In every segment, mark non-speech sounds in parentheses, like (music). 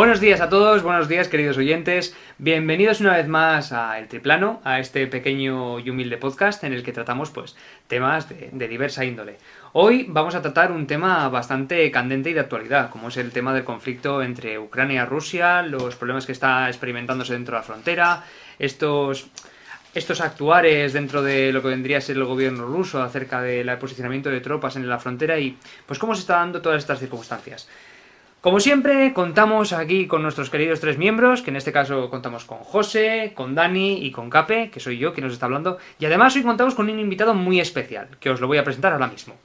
Buenos días a todos, buenos días queridos oyentes, bienvenidos una vez más a El Triplano, a este pequeño y humilde podcast en el que tratamos pues temas de, diversa índole. Hoy vamos a tratar un tema bastante candente y de actualidad, como es el tema del conflicto entre Ucrania y Rusia, los problemas que está experimentándose dentro de la frontera, estos estos actuares dentro de lo que vendría a ser el gobierno ruso acerca del posicionamiento de tropas en la frontera y pues cómo se está dando todas estas circunstancias. Como siempre, contamos aquí con nuestros queridos tres miembros, que en este caso contamos con José, con Dani y con Cape, que soy yo quien nos está hablando, y además hoy contamos con un invitado muy especial, que os lo voy a presentar ahora mismo.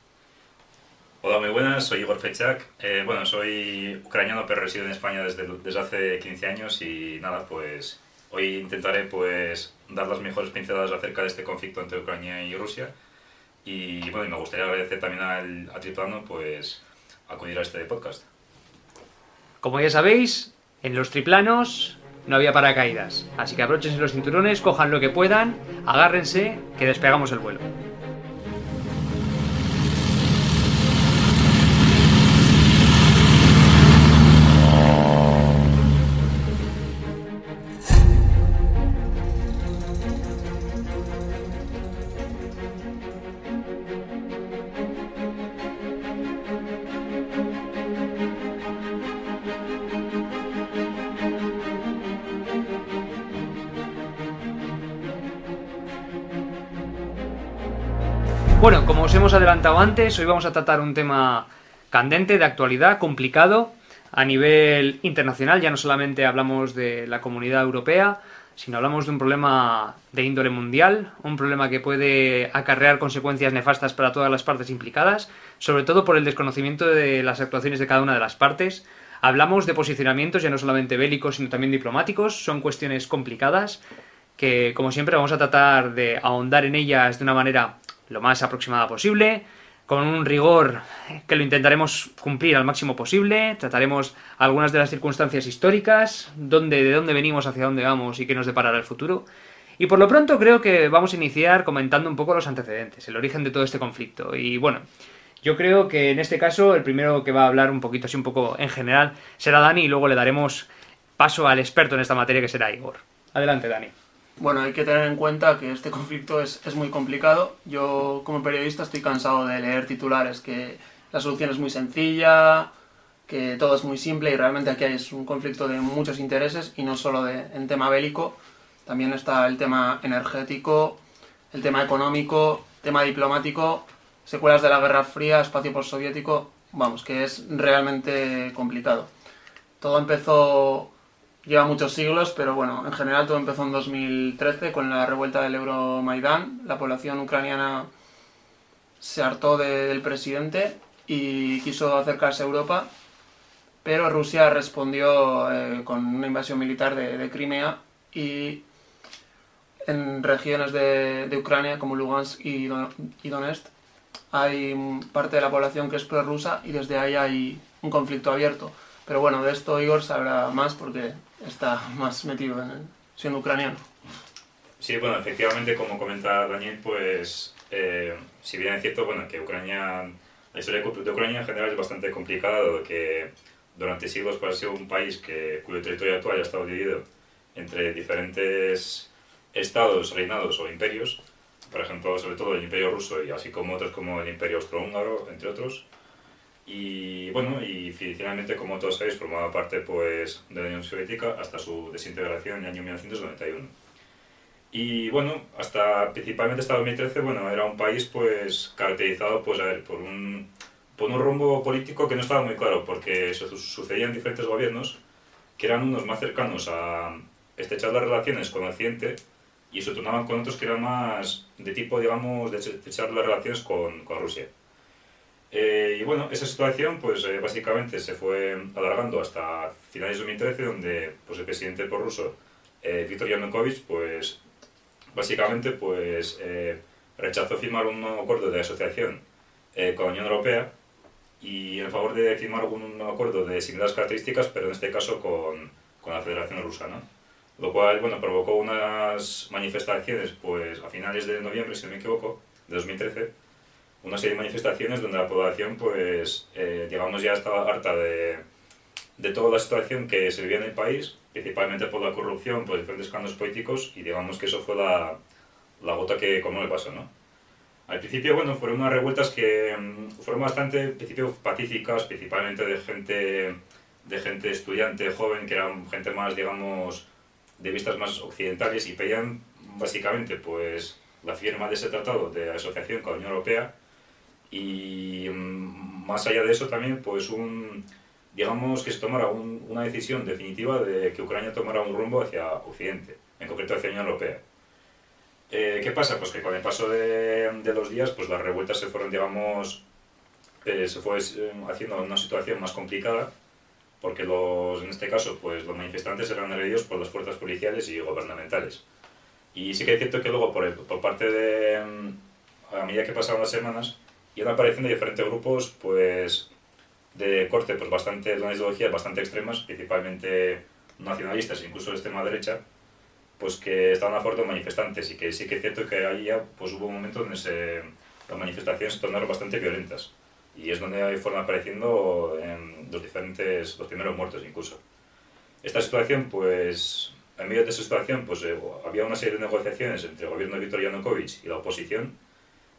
Hola, muy buenas, soy Igor Fechak. Eh, bueno, soy ucraniano, pero resido en España desde, desde hace 15 años y nada, pues hoy intentaré pues dar las mejores pinceladas acerca de este conflicto entre Ucrania y Rusia. Y bueno, y me gustaría agradecer también al, a Triplano pues acudir a este podcast. Como ya sabéis, en los triplanos no había paracaídas, así que abróchense los cinturones, cojan lo que puedan, agárrense, que despegamos el vuelo. Antes, hoy vamos a tratar un tema candente, de actualidad, complicado, a nivel internacional. Ya no solamente hablamos de la comunidad europea, sino hablamos de un problema de índole mundial, un problema que puede acarrear consecuencias nefastas para todas las partes implicadas, sobre todo por el desconocimiento de las actuaciones de cada una de las partes. Hablamos de posicionamientos ya no solamente bélicos, sino también diplomáticos, son cuestiones complicadas que, como siempre, vamos a tratar de ahondar en ellas de una manera lo más aproximada posible, con un rigor que lo intentaremos cumplir al máximo posible, trataremos algunas de las circunstancias históricas, dónde, de dónde venimos, hacia dónde vamos y qué nos deparará el futuro. Y por lo pronto creo que vamos a iniciar comentando un poco los antecedentes, el origen de todo este conflicto. Y bueno, yo creo que en este caso el primero que va a hablar un poquito así un poco en general será Dani y luego le daremos paso al experto en esta materia que será Igor. Adelante, Dani. Bueno, hay que tener en cuenta que este conflicto es, es, muy complicado. Yo como periodista estoy cansado de leer titulares que la solución es muy sencilla, que todo es muy simple y realmente aquí es un conflicto de muchos intereses y no solo de, en tema bélico. También está el tema energético, el tema económico, tema diplomático, secuelas de la Guerra Fría, espacio postsoviético, vamos, que es realmente complicado. Todo empezó lleva muchos siglos, pero bueno, en general todo empezó en 2013 con la revuelta del Euromaidán. La población ucraniana se hartó de, del presidente y quiso acercarse a Europa, pero Rusia respondió eh, con una invasión militar de, de, Crimea y en regiones de, de Ucrania como Lugansk y, Don, y Donetsk hay parte de la población que es prorrusa y desde ahí hay un conflicto abierto. Pero bueno, de esto Igor sabrá más porque está más metido en siendo ucraniano. Sí, bueno, efectivamente, como comenta Daniel, pues eh, si bien es cierto, bueno, que Ucrania, la historia de Ucrania en general es bastante complicada, dado que durante siglos pues, ha sido un país que, cuyo territorio actual ha estado dividido entre diferentes estados, reinados o imperios, por ejemplo, sobre todo el imperio ruso y así como otros como el imperio austrohúngaro, entre otros, y bueno, y finalmente, como todos sabéis, formaba parte pues, de la Unión Soviética hasta su desintegración en el año 1991. Y bueno, hasta principalmente hasta 2013, bueno, era un país pues caracterizado pues, a ver, por, un, por un rumbo político que no estaba muy claro, porque sucedían diferentes gobiernos que eran unos más cercanos a estrechar las relaciones con Occidente y se tornaban con otros que eran más de tipo, digamos, de estrechar las relaciones con, con Rusia. Eh, y bueno, esa situación pues eh, básicamente se fue alargando hasta finales de 2013 donde pues, el presidente prorruso eh, Viktor Yanukovych pues básicamente pues eh, rechazó firmar un nuevo acuerdo de asociación eh, con la Unión Europea y en favor de firmar un nuevo acuerdo de similares características pero en este caso con, con la Federación Rusa, ¿no? Lo cual, bueno, provocó unas manifestaciones pues a finales de noviembre, si no me equivoco, de 2013 una serie de manifestaciones donde la población, pues, eh, digamos, ya estaba harta de, de toda la situación que se vivía en el país, principalmente por la corrupción, por diferentes escándalos políticos, y digamos que eso fue la, la gota que como le pasó, ¿no? Al principio, bueno, fueron unas revueltas que mm, fueron bastante, al principio, pacíficas, principalmente de gente, de gente estudiante, joven, que eran gente más, digamos, de vistas más occidentales y pedían, básicamente, pues, la firma de ese tratado de asociación con la Unión Europea y mm, más allá de eso también, pues, un, digamos, que se tomara un, una decisión definitiva de que Ucrania tomara un rumbo hacia Occidente, en concreto hacia la Unión Europea. Eh, ¿Qué pasa? Pues que con el paso de, de, los días, pues las revueltas se fueron, digamos, eh, se fue eh, haciendo una situación más complicada, porque los, en este caso, pues los manifestantes eran agredidos por las fuerzas policiales y gubernamentales. Y sí que es cierto que luego, por, por parte de, a medida que pasaban las semanas, iban apareciendo diferentes grupos, pues, de corte, pues bastante, de una ideología bastante extremas, principalmente nacionalistas, incluso de extrema derecha, pues que estaban a favor de manifestantes y que sí que es cierto que ahí ya pues hubo un momento donde se, las manifestaciones se tornaron bastante violentas y es donde fueron apareciendo en los diferentes, los primeros muertos incluso. Esta situación pues, en medio de esa situación pues eh, había una serie de negociaciones entre el gobierno de Viktor Yanukovych y la oposición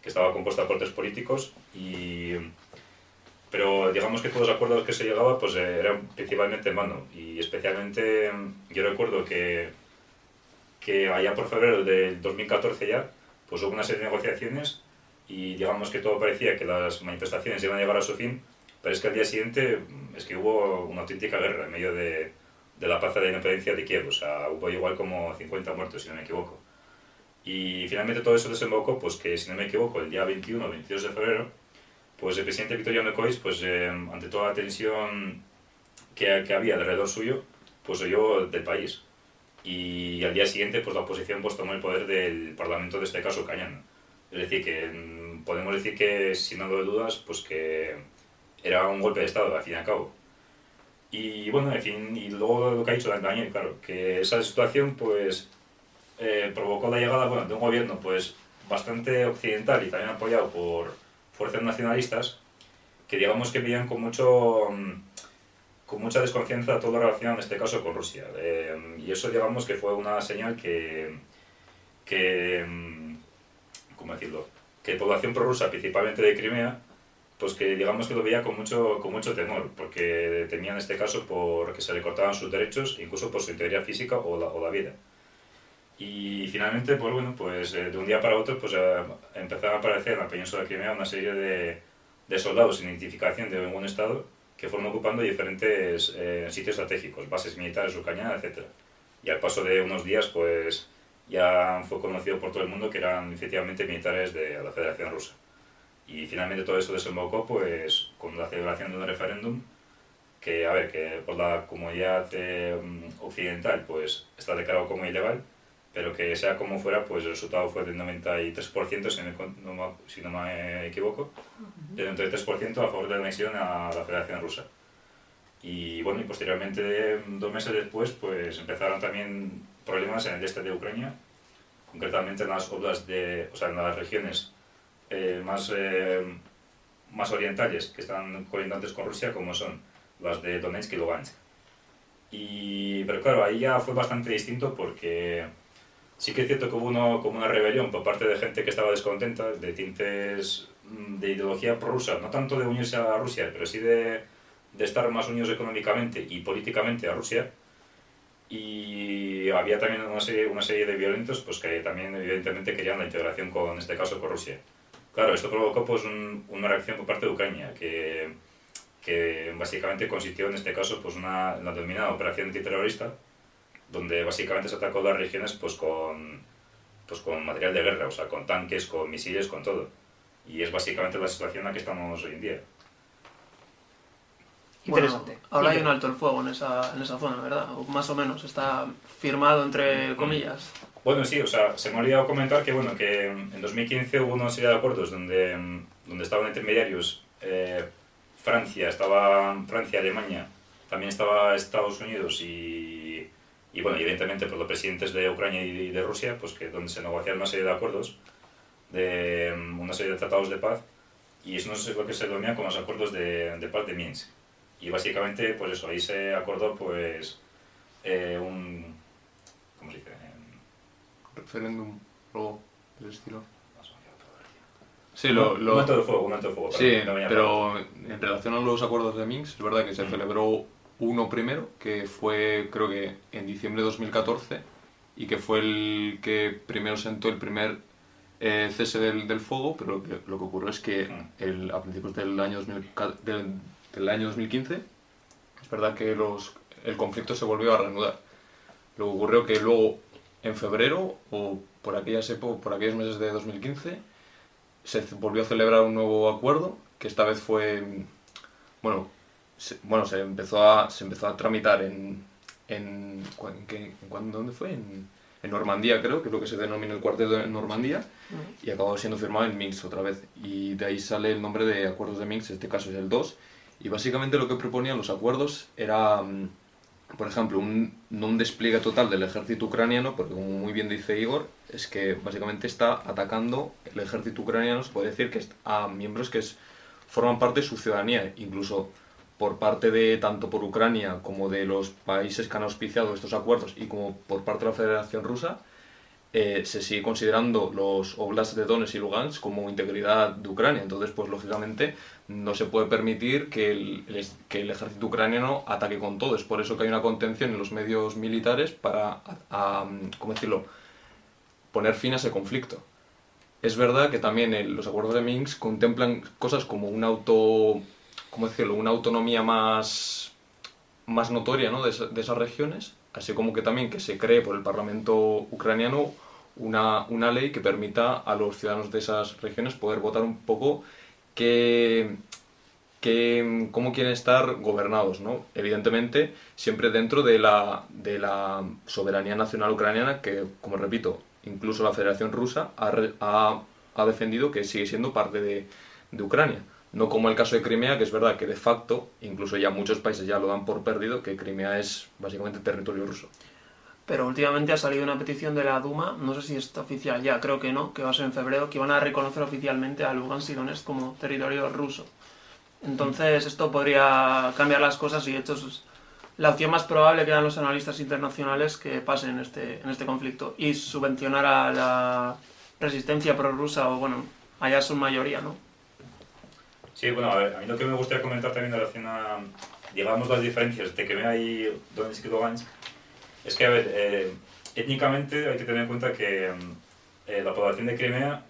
estaba compuesta por tres políticos y pero digamos que todos los acuerdos que se llegaba pues eh, eran principalmente en mano y especialmente yo recuerdo que que allá por febrero del 2014 ya, pues hubo una serie de negociaciones y digamos que todo parecía que las manifestaciones iban a llegar a su fin, pero es que al día siguiente es que hubo una auténtica guerra en medio de, de la plaza de independencia de Kiev, o sea, hubo igual como 50 muertos, si no me equivoco. Y finalmente todo eso desembocó, pues que si no me equivoco, el día 21 o 22 de febrero, pues el presidente Victor Yanukovych, pues eh, ante toda la tensión que, que había alrededor suyo, pues huyó del país y al día siguiente pues la oposición pues tomó el poder del Parlamento de este caso Cañán. Es decir, que mm, podemos decir que sin de dudas pues que era un golpe de Estado al fin y al cabo. Y bueno, en fin, y luego lo que ha dicho Daniel, claro, que esa situación pues eh, provocó la llegada bueno, de un gobierno pues bastante occidental y también apoyado por fuerzas nacionalistas que digamos que veían con mucho mm, con mucha desconfianza todo lo relacionado en este caso con Rusia. Eh, y eso digamos que fue una señal que, que mm, ¿cómo decirlo? Que población prorrusa, principalmente de Crimea, pues que digamos que lo veía con mucho, con mucho temor, porque temía en este caso por que se le cortaban sus derechos, incluso por su integridad física o la, o la vida. Y finalmente, pues bueno, pues eh, de un día para otro, pues eh, empezaron a aparecer en la península de Crimea una serie de, de soldados sin identificación de ningún estado que fueron ocupando diferentes eh, sitios estratégicos, bases militares, cañada, etc. Y al paso de unos días, pues ya fue conocido por todo el mundo que eran efectivamente militares de la Federación Rusa. Y finalmente todo eso desembocó pues, con la celebración de un referéndum que, a ver, que por la comunidad eh, occidental pues, está declarado como ilegal, pero que sea como fuera, pues el resultado fue del 93%, si, no, si no me equivoco, del 93% a favor de la anexión a la Federación Rusa. Y bueno, y posteriormente, dos meses después, pues empezaron también problemas en el este de Ucrania, concretamente en las oblas de, o sea, en las regiones eh, más, eh, más orientales que están colindantes con Rusia, como son las de Donetsk y Lugansk. Y, pero claro, ahí ya fue bastante distinto porque Sí que es cierto que hubo uno, como una rebelión por parte de gente que estaba descontenta, de tintes mm, de ideología prorrusa, no tanto de unirse a Rusia, pero sí de, de estar más unidos económicamente y políticamente a Rusia. Y había también una serie, una serie de violentos pues, que también evidentemente querían la integración con, en este caso, con Rusia. Claro, esto provocó pues, un, una reacción por parte de Ucrania, que, que básicamente consistió en este caso pues, una, la denominada operación antiterrorista, donde básicamente se atacó las regiones pues con, pues con material de guerra, o sea, con tanques, con misiles, con todo. Y es básicamente la situación en la que estamos hoy en día. Interesante. Bueno, ahora hay un alto el fuego en esa, en esa zona, ¿verdad? O más o menos, está firmado entre mm. comillas. Bueno, sí, o sea, se me ha olvidado comentar que, bueno, que en 2015 hubo una serie de acuerdos donde, donde estaban intermediarios eh, Francia, estaba Francia, Alemania, también estaba Estados Unidos y y bueno, evidentemente por los presidentes de Ucrania y de Rusia, pues que donde se negociaron una serie de acuerdos, de mm, una serie de tratados de paz, y eso no sé lo que se denomina como los acuerdos de, de paz de Minsk. Y básicamente, pues eso, ahí se acordó pues eh, un... ¿Cómo se dice? Referéndum, algo del estilo. Sí, lo, Un lo- momento de fuego, un momento de fuego. sí, perdón, no me pero en relación a los acuerdos de Minsk, es verdad que se Mm. celebró uno primero, que fue creo que en diciembre de 2014, y que fue el que primero sentó el primer eh, cese del, del fuego, pero lo que, lo que ocurrió es que Mm. el, a principios del año, 2000 del, del año 2015, es verdad que los, el conflicto se volvió a reanudar. Lo que ocurrió que luego, en febrero, o por aquellas épocas, por aquellos meses de 2015, se volvió a celebrar un nuevo acuerdo, que esta vez fue, bueno, se, bueno, se empezó a, se empezó a tramitar en, en, ¿cu- en qué- en ¿dónde fue? En, en Normandía, creo, que es lo que se denomina el cuarteto de Normandía, y acabó siendo firmado en Minsk otra vez. Y de ahí sale el nombre de acuerdos de Minsk, en este caso es el 2. Y básicamente lo que proponían los acuerdos era, mm, por ejemplo, un, no un despliegue total del ejército ucraniano, porque como muy bien dice Igor, es que básicamente está atacando el ejército ucraniano, se puede decir que a miembros que es- forman parte de su ciudadanía, incluso por parte de tanto por Ucrania como de los países que han auspiciado estos acuerdos y como por parte de la Federación Rusa, eh, se sigue considerando los oblasts de Donetsk y Lugansk como integridad de Ucrania. Entonces, pues lógicamente no se puede permitir que el, que el ejército ucraniano ataque con todo. Es por eso que hay una contención en los medios militares para, ¿cómo decirlo?, poner fin a ese conflicto. Es verdad que también los acuerdos de Minsk contemplan cosas como un auto, ¿cómo decirlo?, una autonomía más, más notoria ¿no? de, esa- de esas regiones, así como que también que se cree por el Parlamento ucraniano una, una ley que permita a los ciudadanos de esas regiones poder votar un poco qué, qué- cómo quieren estar gobernados, ¿no? Evidentemente, siempre dentro de la, de la soberanía nacional ucraniana, que, como repito, incluso la Federación Rusa ha, ha- ha defendido que sigue siendo parte de, de Ucrania. No como el caso de Crimea, que es verdad que de facto, incluso ya muchos países ya lo dan por perdido, que Crimea es básicamente territorio ruso. Pero últimamente ha salido una petición de la Duma, no sé si está oficial ya, creo que no, que va a ser en febrero, que van a reconocer oficialmente a Lugansk y Donetsk como territorio ruso. Entonces esto podría cambiar las cosas y de hecho es la opción más probable que dan los analistas internacionales que pase en este, en este conflicto y subvencionar a la resistencia prorrusa o bueno, allá son mayoría, ¿no? Sí, bueno, a ver, a mí lo que me gustaría comentar también en relación a, digamos, las diferencias de Crimea y Donetsk y Lugansk, es que, a ver, eh, étnicamente hay que tener en cuenta que mm, eh, la población de Crimea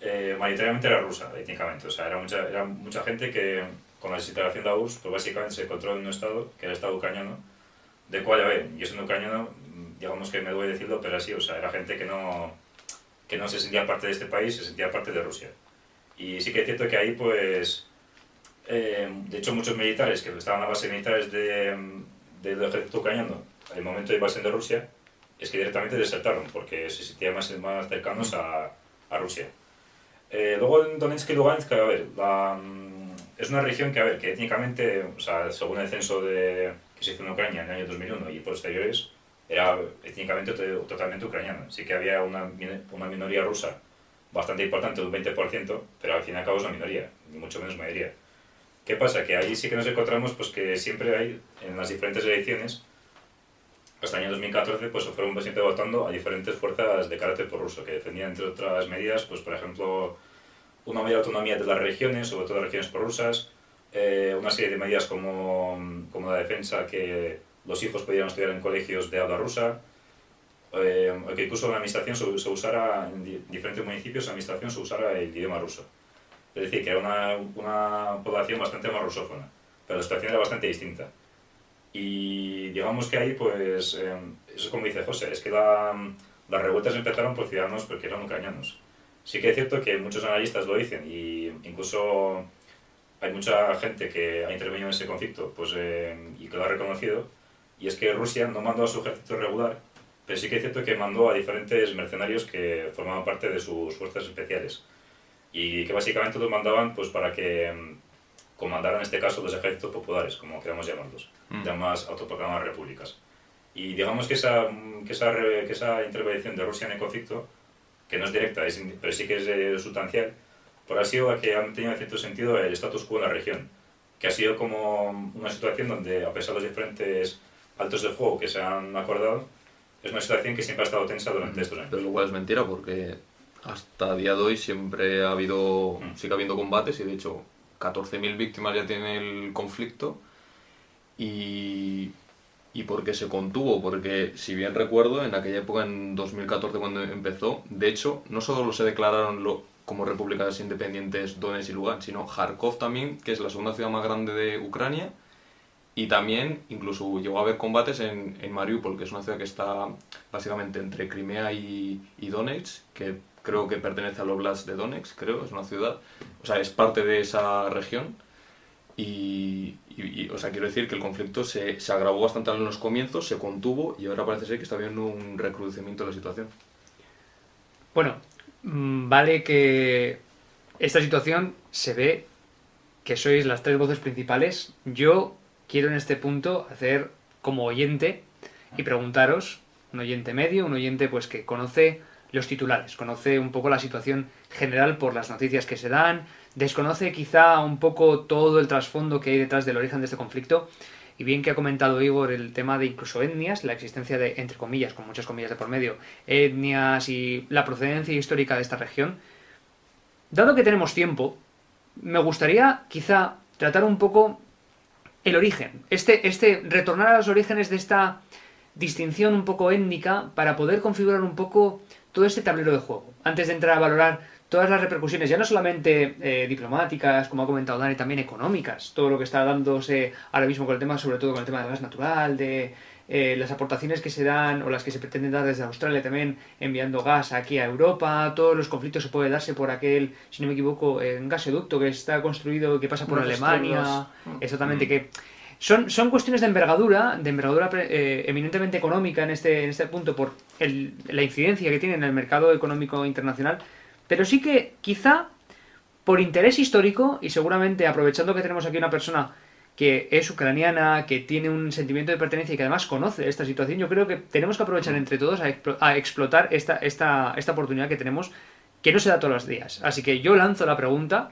eh, mayoritariamente era rusa, étnicamente, o sea, era mucha, era mucha gente que con la desintegración de la URSS, pues básicamente se encontró en un estado, que era el estado ucraniano, de cual, a ver, yo siendo ucraniano, mm, digamos que me duele decirlo, pero así, o sea, era gente que no, que no se sentía parte de este país, se sentía parte de Rusia. Y sí que es cierto que ahí, pues, eh, de hecho, muchos militares que estaban a base militares de, mm, del ejército ucraniano, al momento de invasión de Rusia, es que directamente desertaron, porque se sentían más, más cercanos a, a Rusia. Eh, luego en Donetsk y Lugansk, a ver, la, mm, es una región que, a ver, que étnicamente, o sea, según el censo de, que se hizo en Ucrania en el año 2001 y posteriores, era étnicamente to- totalmente ucraniana. Sí que había una, una minoría rusa bastante importante, un 20%, pero al fin y al cabo es una minoría, ni mucho menos mayoría. ¿Qué pasa? Que ahí sí que nos encontramos pues que siempre hay, en las diferentes elecciones, hasta el año 2014, pues fueron siempre votando a diferentes fuerzas de carácter prorruso, que defendían, entre otras medidas, pues por ejemplo, una mayor autonomía de las regiones, sobre todo las regiones prorrusas, eh, una serie de medidas como, como la defensa que los hijos pudieran estudiar en colegios de habla rusa, eh, que incluso en la administración se, se usara, en di- diferentes municipios, la administración se usara el idioma ruso. Es decir, que era una, una población bastante más rusófona, pero la situación era bastante distinta. Y digamos que ahí, pues, eh, eso es como dice José, es que la- las revueltas empezaron por ciudadanos porque eran ucranianos. Sí que es cierto que muchos analistas lo dicen y incluso hay mucha gente que ha intervenido en ese conflicto pues, eh, y que lo ha reconocido, y es que Rusia no mandó a su ejército regular, pero sí que es cierto que mandó a diferentes mercenarios que formaban parte de sus fuerzas especiales y que básicamente los mandaban pues, para que mm, comandaran en este caso los ejércitos populares, como queramos llamarlos, Mm. llamadas autoproclamadas repúblicas. Y digamos que esa, mm, que, esa, que esa intervención de Rusia en el conflicto, que no es directa, es pero sí que es eh, sustancial, por ha sido la que ha mantenido en cierto sentido el status quo en la región. que ha sido como una situación donde, a pesar de los diferentes altos de fuego que se han acordado, es una situación que siempre ha estado tensa durante estos años. Pero lo cual es mentira porque hasta día de hoy siempre ha habido, Mm. sigue habiendo combates y de hecho 14.000 víctimas ya tiene el conflicto y, y porque se contuvo, porque si bien recuerdo, en aquella época, en 2014 cuando empezó, de hecho, no solo se declararon lo- como repúblicas independientes Donetsk y Lugansk, sino Kharkov también, que es la segunda ciudad más grande de Ucrania, y también incluso llegó a haber combates en, en Mariupol, que es una ciudad que está básicamente entre Crimea y, y Donetsk, que creo que pertenece al Oblast de Donetsk, creo, es una ciudad, o sea, es parte de esa región. Y, o sea, quiero decir que el conflicto se, se agravó bastante en los comienzos, se contuvo y ahora parece ser que está habiendo un recrudecimiento de la situación. Bueno, mm, vale que esta situación se ve que sois las tres voces principales. Yo quiero en este punto hacer como oyente y preguntaros, un oyente medio, un oyente pues que conoce los titulares, conoce un poco la situación general por las noticias que se dan, desconoce quizá un poco todo el trasfondo que hay detrás del origen de este conflicto. Y bien que ha comentado Igor el tema de incluso etnias, la existencia de, entre comillas, con muchas comillas de por medio, etnias y la procedencia histórica de esta región. Dado que tenemos tiempo, me gustaría quizá tratar un poco el origen, este, este retornar a los orígenes de esta distinción un poco étnica para poder configurar un poco todo este tablero de juego, antes de entrar a valorar todas las repercusiones, ya no solamente eh, diplomáticas, como ha comentado Dani, también económicas, todo lo que está dándose ahora mismo con el tema, sobre todo con el tema del gas natural, de eh, las aportaciones que se dan o las que se pretenden dar desde Australia también enviando gas aquí a Europa, todos los conflictos se puede darse por aquel, si no me equivoco, un gasoducto que está construido que pasa por Alemania, extremos. exactamente, Mm. que son, son cuestiones de envergadura, de envergadura eh, eminentemente económica en este, en este punto por el- la incidencia que tiene en el mercado económico internacional, pero sí que quizá por interés histórico y seguramente aprovechando que tenemos aquí una persona que es ucraniana, que tiene un sentimiento de pertenencia y que además conoce esta situación, yo creo que tenemos que aprovechar entre todos a, explo- a explotar esta, esta, esta oportunidad que tenemos, que no se da todos los días. Así que yo lanzo la pregunta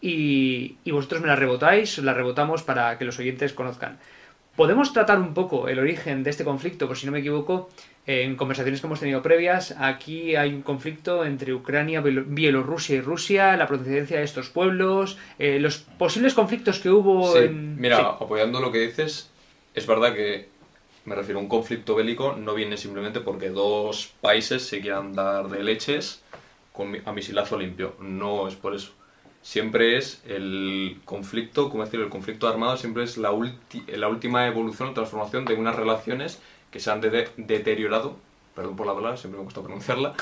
y, y vosotros me la rebotáis, la rebotamos para que los oyentes conozcan. Podemos tratar un poco el origen de este conflicto, por si no me equivoco, en conversaciones que hemos tenido previas. Aquí hay un conflicto entre Ucrania, Bielo- Bielorrusia y Rusia, la procedencia de estos pueblos, eh, los posibles conflictos que hubo Sí, en... mira, Sí. apoyando lo que dices, es verdad que me refiero a un conflicto bélico, no viene simplemente porque dos países se quieran dar de leches con, a misilazo limpio. No es por eso. Siempre es el conflicto, como decir, el conflicto armado siempre es la, ulti- la última evolución o transformación de unas relaciones que se han de- deteriorado, perdón por la palabra, siempre me gusta pronunciarla,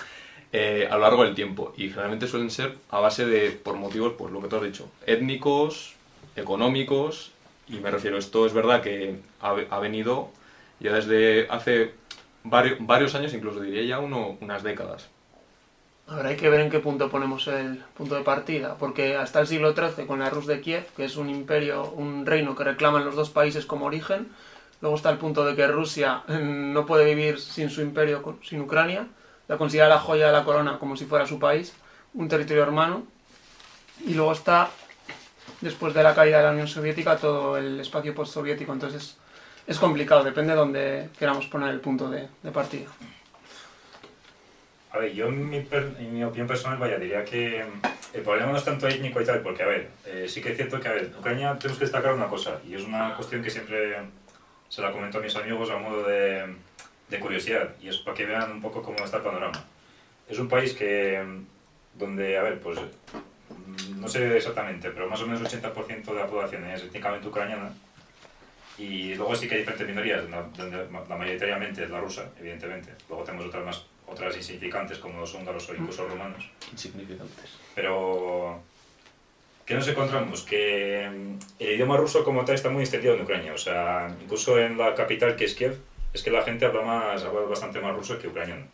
eh, a lo largo del tiempo. Y generalmente suelen ser a base de, por motivos, pues lo que tú has dicho, étnicos, económicos, y me refiero, esto es verdad que ha, ha venido ya desde hace varios, varios años, incluso diría ya uno, unas décadas. A ver, hay que ver en qué punto ponemos el punto de partida, porque hasta el siglo XIII con la Rus de Kiev, que es un imperio, un reino que reclaman los dos países como origen, luego está el punto de que Rusia mm, no puede vivir sin su imperio, sin Ucrania, la considera la joya de la corona como si fuera su país, un territorio hermano, y luego está, después de la caída de la Unión Soviética, todo el espacio postsoviético, entonces es complicado, depende de dónde queramos poner el punto de, partida. A ver, yo en mi, per- mi opinión personal, vaya, diría que mm, el problema no es tanto étnico y tal, porque, a ver, eh, sí que es cierto que, a ver, Ucrania tenemos que destacar una cosa, y es una cuestión que siempre se la comento a mis amigos a modo de, de curiosidad, y es para que vean un poco cómo está el panorama. Es un país que, donde, a ver, pues, no sé exactamente, pero más o menos el 80% de la población es étnicamente ucraniana, y luego sí que hay diferentes minorías, ¿no? donde la mayoritariamente es la rusa, evidentemente. Luego tenemos otras más otras insignificantes como los húngaros o incluso rumanos. Insignificantes. Pero, ¿qué nos encontramos? Que mm, el idioma ruso como tal está muy extendido en Ucrania. O sea, incluso en la capital que es Kiev, es que la gente habla, más, habla bastante más ruso que ucraniano.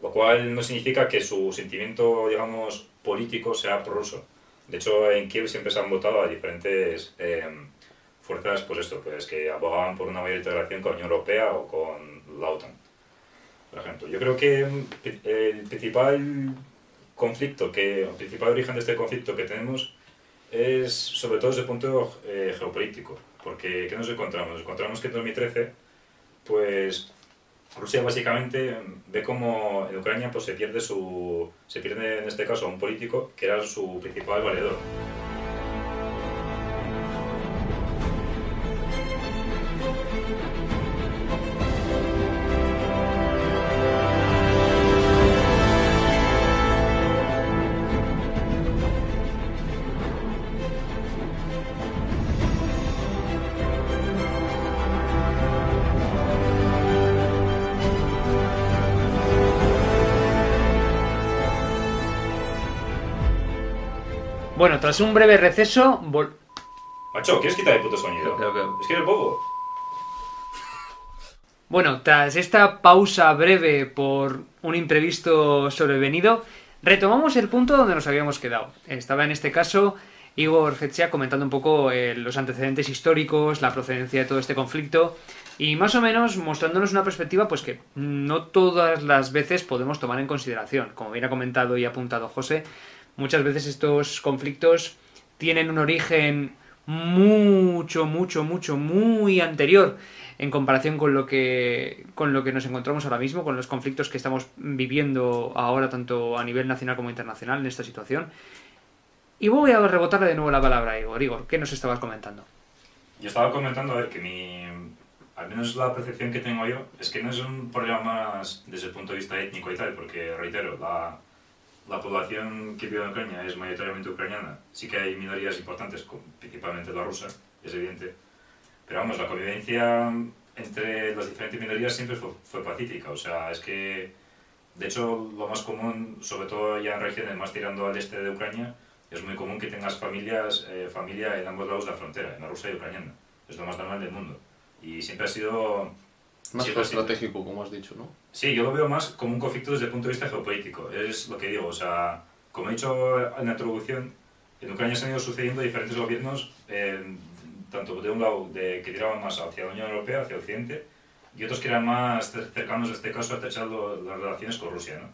Lo cual no significa que su sentimiento, digamos, político sea prorruso. De hecho, en Kiev siempre se han votado a diferentes eh, fuerzas, pues esto, pues que abogaban por una mayor integración con la Unión Europea o con la OTAN por ejemplo. Yo creo que mm, el principal conflicto, que, el principal origen de este conflicto que tenemos es sobre todo desde punto eh, geopolítico, porque ¿qué nos encontramos? Encontramos que en 2013, pues Rusia básicamente ve como en Ucrania pues, se pierde su se pierde en este caso a un político que era su principal valedor. Tras un breve receso, vol- Macho, ¿quieres quitar el puto sonido? Es que es bobo. Bueno, tras esta pausa breve por un imprevisto sobrevenido, retomamos el punto donde nos habíamos quedado. Estaba en este caso Igor Fetsia comentando un poco eh, los antecedentes históricos, la procedencia de todo este conflicto y más o menos mostrándonos una perspectiva pues que no todas las veces podemos tomar en consideración. Como bien ha comentado y apuntado José, muchas veces estos conflictos tienen un origen mucho, mucho, mucho, muy anterior en comparación con lo que con lo que nos encontramos ahora mismo, con los conflictos que estamos viviendo ahora tanto a nivel nacional como internacional en esta situación. Y voy a rebotarle de nuevo la palabra a Igor. Igor, ¿qué nos estabas comentando? Yo estaba comentando, a ver, que mi... Al menos la percepción que tengo yo es que no es un problema más desde el punto de vista étnico y tal, porque, reitero, la, la población que vive en Ucrania es mayoritariamente ucraniana. Sí que hay minorías importantes, principalmente la rusa, es evidente. Pero vamos, la convivencia entre las diferentes minorías siempre fue, fue pacífica. O sea, es que, de hecho, lo más común, sobre todo ya en regiones más tirando al este de Ucrania, es muy común que tengas familias, eh, familia en ambos lados de la frontera, en la rusa y ucraniana. Es lo más normal del mundo. Y siempre ha sido... Más siempre estratégico, como has dicho, ¿no? Sí, yo lo veo más como un conflicto desde el punto de vista geopolítico. Es lo que digo, o sea, como he dicho en la introducción, en Ucrania se han ido sucediendo diferentes gobiernos, eh, tanto de un lado de, que tiraban más hacia la Unión Europea, hacia Occidente, y otros que eran más cer- cercanos, en este caso, a techar las relaciones con Rusia, ¿no?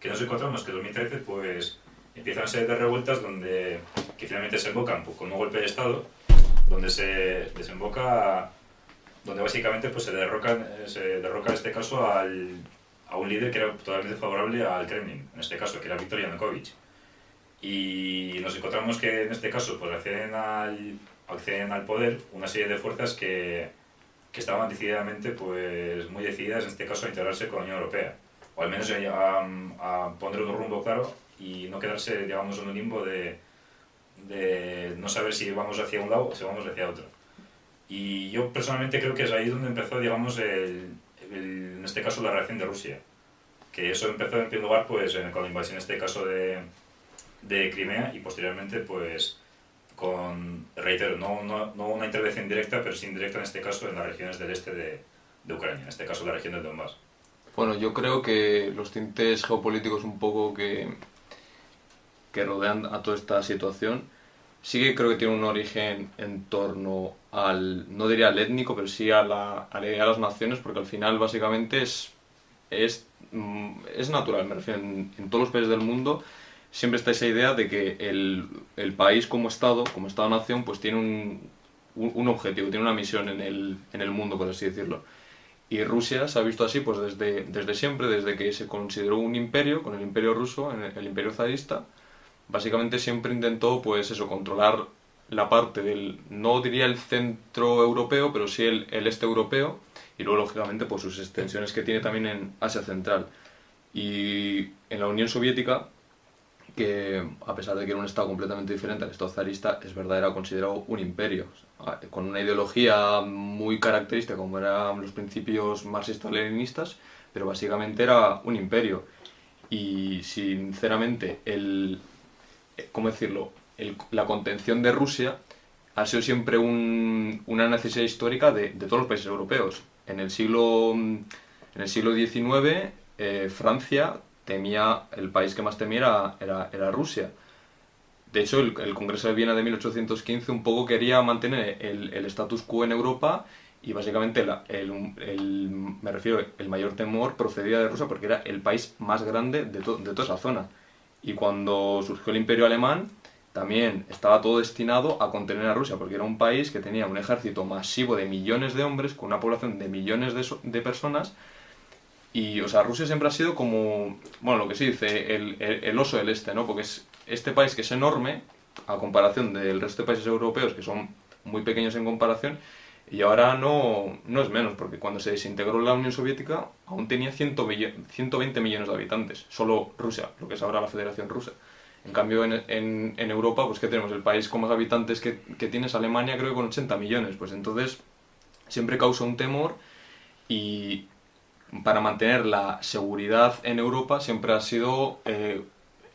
Que nos encontramos que en 2013, pues, empiezan a ser de revueltas donde, que finalmente desembocan pues, con un golpe de Estado, donde se desemboca donde básicamente pues, se, derroca, se derroca en este caso al, a un líder que era totalmente favorable al Kremlin, en este caso, que era Viktor Yanukovych. Y nos encontramos que en este caso pues, acceden, al, acceden al poder una serie de fuerzas que, que estaban decididamente pues, muy decididas, en este caso, a integrarse con la Unión Europea, o al menos a, a poner un rumbo claro y no quedarse, digamos, en un limbo de, de no saber si vamos hacia un lado o si vamos hacia otro. Y yo personalmente creo que es ahí donde empezó, digamos, el, el- en este caso la reacción de Rusia. Que eso empezó en primer lugar pues, con la invasión, en este caso, de, de Crimea y posteriormente, pues, con, reitero, no, no, no una intervención directa, pero sí indirecta en este caso en las regiones del este de, de Ucrania, en este caso la región del Donbass. Bueno, yo creo que los tintes geopolíticos un poco que, que rodean a toda esta situación sí que creo que tiene un origen en torno al, no diría al étnico, pero sí a la, a idea de las naciones, porque al final básicamente es, es, mm, es natural, me refiero, en, todos los países del mundo siempre está esa idea de que el, el país como Estado, como Estado-nación, pues tiene un, un, objetivo, tiene una misión en el, en el mundo, por así decirlo. Y Rusia se ha visto así pues desde, desde siempre, desde que se consideró un imperio, con el imperio ruso, el imperio zarista, básicamente siempre intentó pues eso, controlar la parte del, no diría el centro europeo, pero sí el, este europeo, y luego lógicamente pues sus extensiones que tiene también en Asia Central. Y en la Unión Soviética, que a pesar de que era un estado completamente diferente al estado zarista, es verdad, era considerado un imperio, con una ideología muy característica como eran los principios marxistas-leninistas, pero básicamente era un imperio. Y sinceramente, el, ¿cómo decirlo? La contención de Rusia ha sido siempre un- una necesidad histórica de, todos los países europeos. En el siglo, en el siglo XIX, eh, Francia temía, el país que más temía era, Rusia. De hecho, el, Congreso de Viena de 1815 un poco quería mantener el, status quo en Europa y básicamente la- el, el- me refiero, el mayor temor procedía de Rusia porque era el país más grande de, to- de toda esa zona. Y cuando surgió el Imperio Alemán, también estaba todo destinado a contener a Rusia, porque era un país que tenía un ejército masivo de millones de hombres, con una población de millones de, so- de personas, y, o sea, Rusia siempre ha sido como, bueno, lo que se dice, el, el- el oso del este, ¿no? Porque es este país que es enorme, a comparación del resto de países europeos, que son muy pequeños en comparación, y ahora no, no es menos, porque cuando se desintegró la Unión Soviética, aún tenía 100 millo- 120 millones de habitantes, solo Rusia, lo que es ahora la Federación Rusa. En cambio, en, Europa, pues que tenemos el país con más habitantes que, que tiene es Alemania, creo que con 80 millones. Pues entonces, siempre causa un temor y para mantener la seguridad en Europa siempre ha sido eh,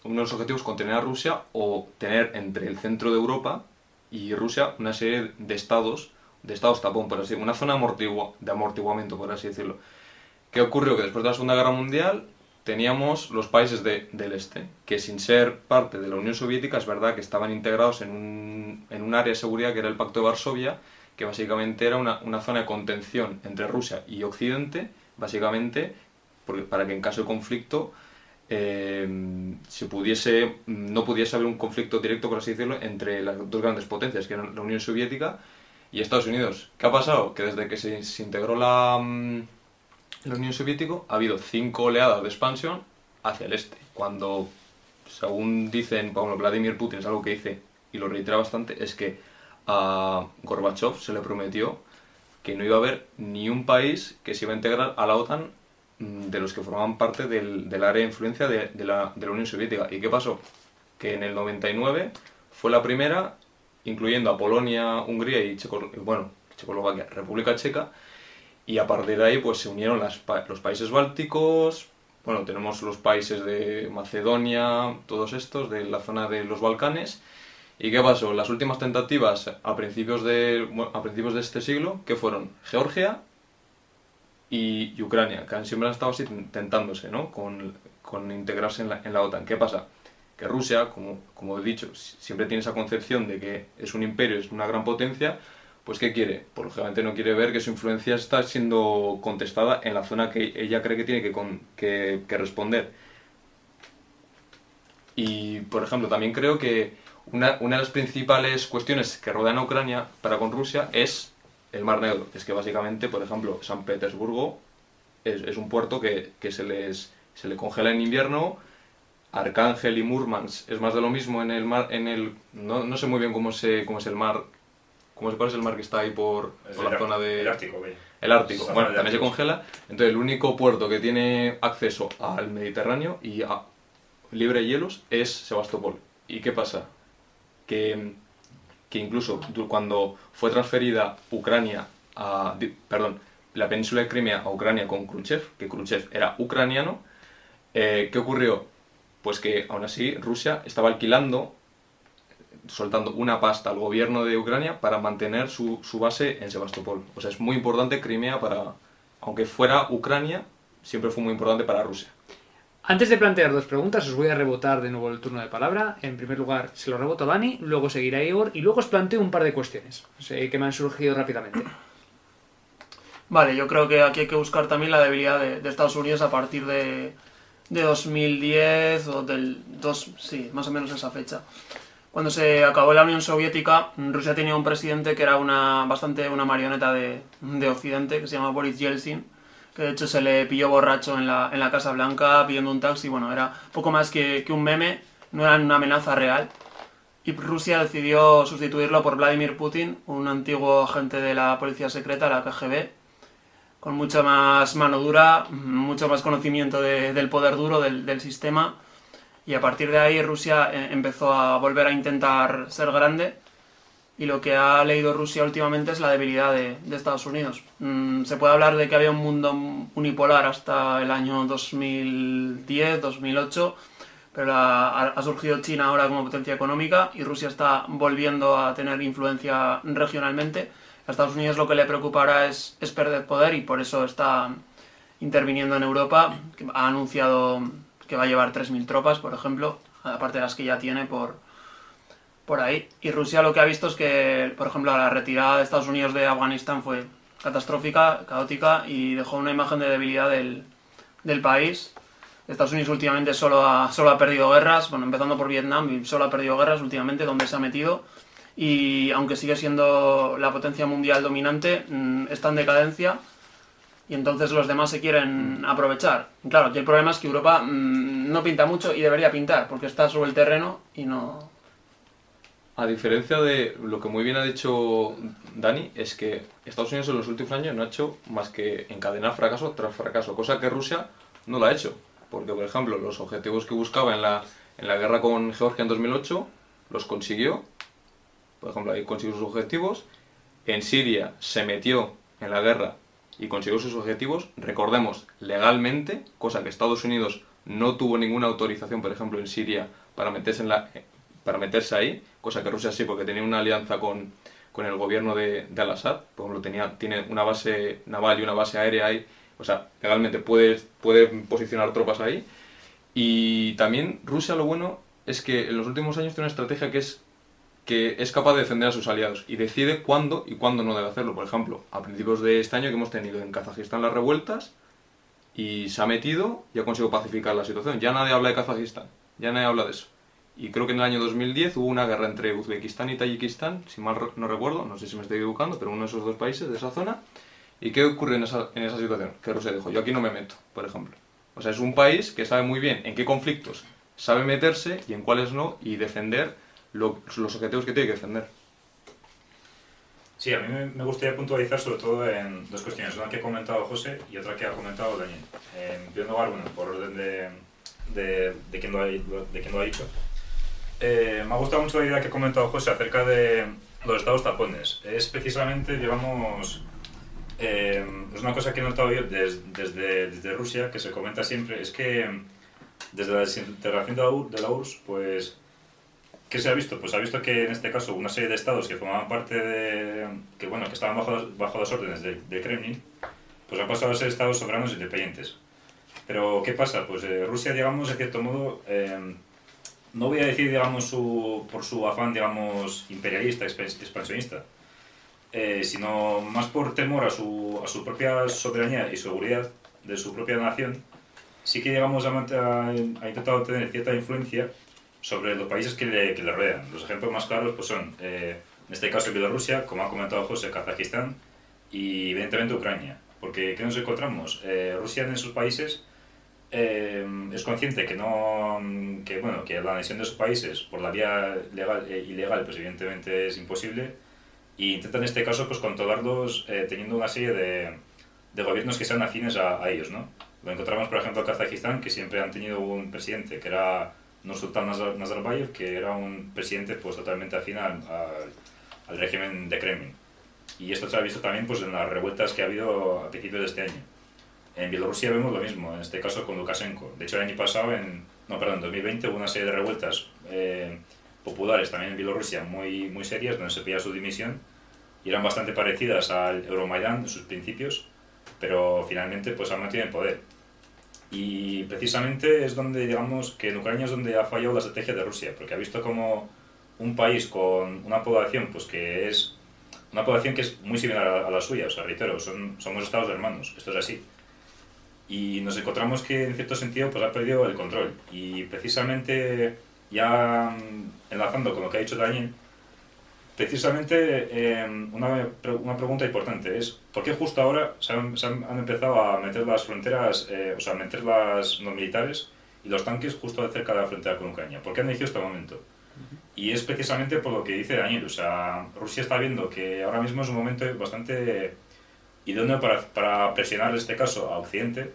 uno de los objetivos contener a Rusia o tener entre el centro de Europa y Rusia una serie de estados, de estados tapón, por así una zona amortigua- de amortiguamiento, por así decirlo. ¿Qué ocurrió? Que después de la Segunda Guerra Mundial teníamos los países de- del este, que sin ser parte de la Unión Soviética es verdad que estaban integrados en un, en un área de seguridad que era el Pacto de Varsovia, que básicamente era una, una zona de contención entre Rusia y Occidente, básicamente porque- para que en caso de conflicto eh, se pudiese, no pudiese haber un conflicto directo, por así decirlo, entre las dos grandes potencias, que eran la Unión Soviética y Estados Unidos. ¿Qué ha pasado? Que desde que se, se integró la, mm, la Unión Soviética ha habido cinco oleadas de expansión hacia el este, cuando, según dicen, por ejemplo, Vladimir Putin, es algo que dice y lo reitera bastante, es que a Gorbachev se le prometió que no iba a haber ni un país que se iba a integrar a la OTAN mm, de los que formaban parte del, del área de influencia de, de la, de la Unión Soviética. ¿Y qué pasó? Que en el 99 fue la primera, incluyendo a Polonia, Hungría y Checo- bueno, Checoslovaquia, República Checa, y a partir de ahí pues se unieron las los países bálticos, bueno, tenemos los países de Macedonia, todos estos, de la zona de los Balcanes. ¿Y qué pasó? Las últimas tentativas a principios de, principios de este siglo, que fueron Georgia y, Ucrania, que siempre han estado así ¿no? Con, con integrarse en la, en la OTAN. ¿Qué pasa? Que Rusia, como, como he dicho, si- siempre tiene esa concepción de que es un imperio, es una gran potencia, pues ¿qué quiere? Pues lógicamente no quiere ver que su influencia está siendo contestada en la zona que ella cree que tiene que, responder. Y, por ejemplo, también creo que una, de las principales cuestiones que rodean a Ucrania para con Rusia es el Mar Negro. Es que básicamente, por ejemplo, San Petersburgo es, un puerto que, se, les, le congela en invierno. Arcángel y Murmansk es más de lo mismo en el mar, en el no, no sé muy bien cómo se cómo es el mar, cómo se parece el mar que está ahí por, Es la zona de El Ártico, el Ártico. Bueno, también se congela. Entonces, el único puerto que tiene acceso al Mediterráneo y a libre de hielos es Sebastopol. ¿Y qué pasa? Que, que incluso cuando fue transferida Ucrania a. Perdón, la península de Crimea a Ucrania con Khrushchev, que Khrushchev era ucraniano, eh, ¿qué ocurrió? Pues que aún así Rusia estaba alquilando soltando una pasta al gobierno de Ucrania para mantener su, su base en Sebastopol. O sea, es muy importante Crimea para, aunque fuera Ucrania, siempre fue muy importante para Rusia. Antes de plantear dos preguntas, os voy a rebotar de nuevo el turno de palabra. En primer lugar, se lo reboto a Dani, luego seguirá Igor y luego os planteo un par de cuestiones que me han surgido rápidamente. (clears throat) Vale, yo creo que aquí hay que buscar también la debilidad de, de Estados Unidos a partir de, de 2010 o del... Dos, sí, más o menos esa fecha. Cuando se acabó la Unión Soviética, Rusia tenía un presidente que era una bastante una marioneta de, de Occidente, que se llama Boris Yeltsin, que de hecho se le pilló borracho en la, en la Casa Blanca pidiendo un taxi. Bueno, era poco más que, que un meme, no era una amenaza real. Y Rusia decidió sustituirlo por Vladimir Putin, un antiguo agente de la policía secreta, la KGB, con mucha más mano dura, mucho más conocimiento de- del poder duro del sistema. Y a partir de ahí Rusia eh, empezó a volver a intentar ser grande. Y lo que ha leído Rusia últimamente es la debilidad de, Estados Unidos. Mm, se puede hablar de que había un mundo unipolar hasta el año 2010, 2008, pero ha, surgido China ahora como potencia económica y Rusia está volviendo a tener influencia regionalmente. A Estados Unidos lo que le preocupa ahora es, es perder poder y por eso está interviniendo en Europa. Ha anunciado que va a llevar 3.000 tropas, por ejemplo, aparte de las que ya tiene por, por ahí. Y Rusia lo que ha visto es que, por ejemplo, la retirada de Estados Unidos de Afganistán fue catastrófica, caótica y dejó una imagen de debilidad del, del país Estados Unidos últimamente solo ha, solo ha perdido guerras, bueno, empezando por Vietnam, solo ha perdido guerras últimamente donde se ha metido. Y aunque sigue siendo la potencia mundial dominante, mm, está en decadencia y entonces los demás se quieren aprovechar. Claro, aquí el problema es que Europa mm, no pinta mucho y debería pintar, porque está sobre el terreno y no... A diferencia de lo que muy bien ha dicho Dani, es que Estados Unidos en los últimos años no ha hecho más que encadenar fracaso tras fracaso, cosa que Rusia no lo ha hecho. Porque, por ejemplo, los objetivos que buscaba en la, en la guerra con Georgia en 2008 los consiguió. Por ejemplo, ahí consiguió sus objetivos. En Siria se metió en la guerra y consiguió sus objetivos. Recordemos, legalmente, cosa que Estados Unidos no tuvo ninguna autorización, por ejemplo, en Siria para meterse, en la, para meterse ahí, cosa que Rusia sí, porque tenía una alianza con, con el gobierno de, de Al-Assad. Por ejemplo, tenía, tiene una base naval y una base aérea ahí o sea, legalmente puede, puede posicionar tropas ahí. Y también Rusia lo bueno es que en los últimos años tiene una estrategia que es que es capaz de defender a sus aliados y decide cuándo y cuándo no debe hacerlo. Por ejemplo, a principios de este año que hemos tenido en Kazajistán las revueltas y se ha metido y ha conseguido pacificar la situación. Ya nadie habla de Kazajistán, ya nadie habla de eso. Y creo que en el año 2010 hubo una guerra entre Uzbekistán y Tayikistán, si mal no recuerdo, no sé si me estoy equivocando, pero uno de esos dos países de esa zona. ¿Y qué ocurre en esa, en esa situación? Que Rusia dijo, yo aquí no me meto, por ejemplo. O sea, es un país que sabe muy bien en qué conflictos sabe meterse y en cuáles no, y defender lo, los objetivos que tiene que defender. Sí, a mí me gustaría puntualizar sobre todo en dos cuestiones. Una que ha comentado José y otra que ha comentado Daniel. En primer lugar, bueno, por orden de, de, de, quien, lo ha, de quien lo ha dicho. Eh, me ha gustado mucho la idea que ha comentado José acerca de los estados tapones. Es precisamente, digamos, eh, es una cosa que he notado yo desde, desde, desde, Rusia, que se comenta siempre, es que desde la desintegración de la URSS, pues, ¿qué se ha visto? Pues ha visto que en este caso una serie de estados que formaban parte de, que bueno, que estaban bajo, bajo las órdenes del de Kremlin, pues han pasado a ser estados soberanos independientes. Pero, ¿qué pasa? Pues eh, Rusia, digamos, de cierto modo, eh, no voy a decir, digamos, su, por su afán, digamos, imperialista, expansionista, eh, sino más por temor a su, a su propia soberanía y seguridad de su propia nación, sí que llegamos a, a, a intentar tener cierta influencia sobre los países que le, que le rodean. Los ejemplos más claros pues son, eh, en este caso, Bielorrusia, como ha comentado José, Kazajistán y, evidentemente, Ucrania. Porque, ¿qué nos encontramos? Eh, Rusia en esos países eh, es consciente que no que bueno que la anexión de esos países por la vía legal e ilegal pues evidentemente es imposible y intenta en este caso pues controlarlos eh, teniendo una serie de, de, gobiernos que sean afines a, a, ellos ¿no? lo encontramos por ejemplo en Kazajistán que siempre han tenido un presidente que era Nursultan Nazarbayev que era un presidente pues totalmente afín al, al régimen de Kremlin y esto se ha visto también pues en las revueltas que ha habido a principios de este año en Bielorrusia vemos lo mismo, en este caso con Lukashenko. De hecho, el año pasado, en, no, perdón, en 2020, hubo una serie de revueltas eh, populares también en Bielorrusia muy, muy serias, donde se pedía su dimisión, y eran bastante parecidas al Euromaidan en sus principios, pero finalmente pues han mantenido el poder. Y precisamente es donde, digamos, que en Ucrania es donde ha fallado la estrategia de Rusia, porque ha visto como un país con una población pues que es una población que es muy similar a la suya, o sea, reitero, son, somos estados hermanos, esto es así. Y nos encontramos que en cierto sentido pues ha perdido el control. Y precisamente ya mm, enlazando con lo que ha dicho Daniel precisamente eh, una, una, pregunta importante es ¿por qué justo ahora se han, se han, han empezado a meter las fronteras eh, o sea, a meter las, los militares y los tanques justo cerca de la frontera con Ucrania? ¿por qué han elegido este momento? Y es precisamente por lo que dice Daniel o sea, Rusia está viendo que ahora mismo es un momento bastante idóneo para, para presionar en este caso a Occidente,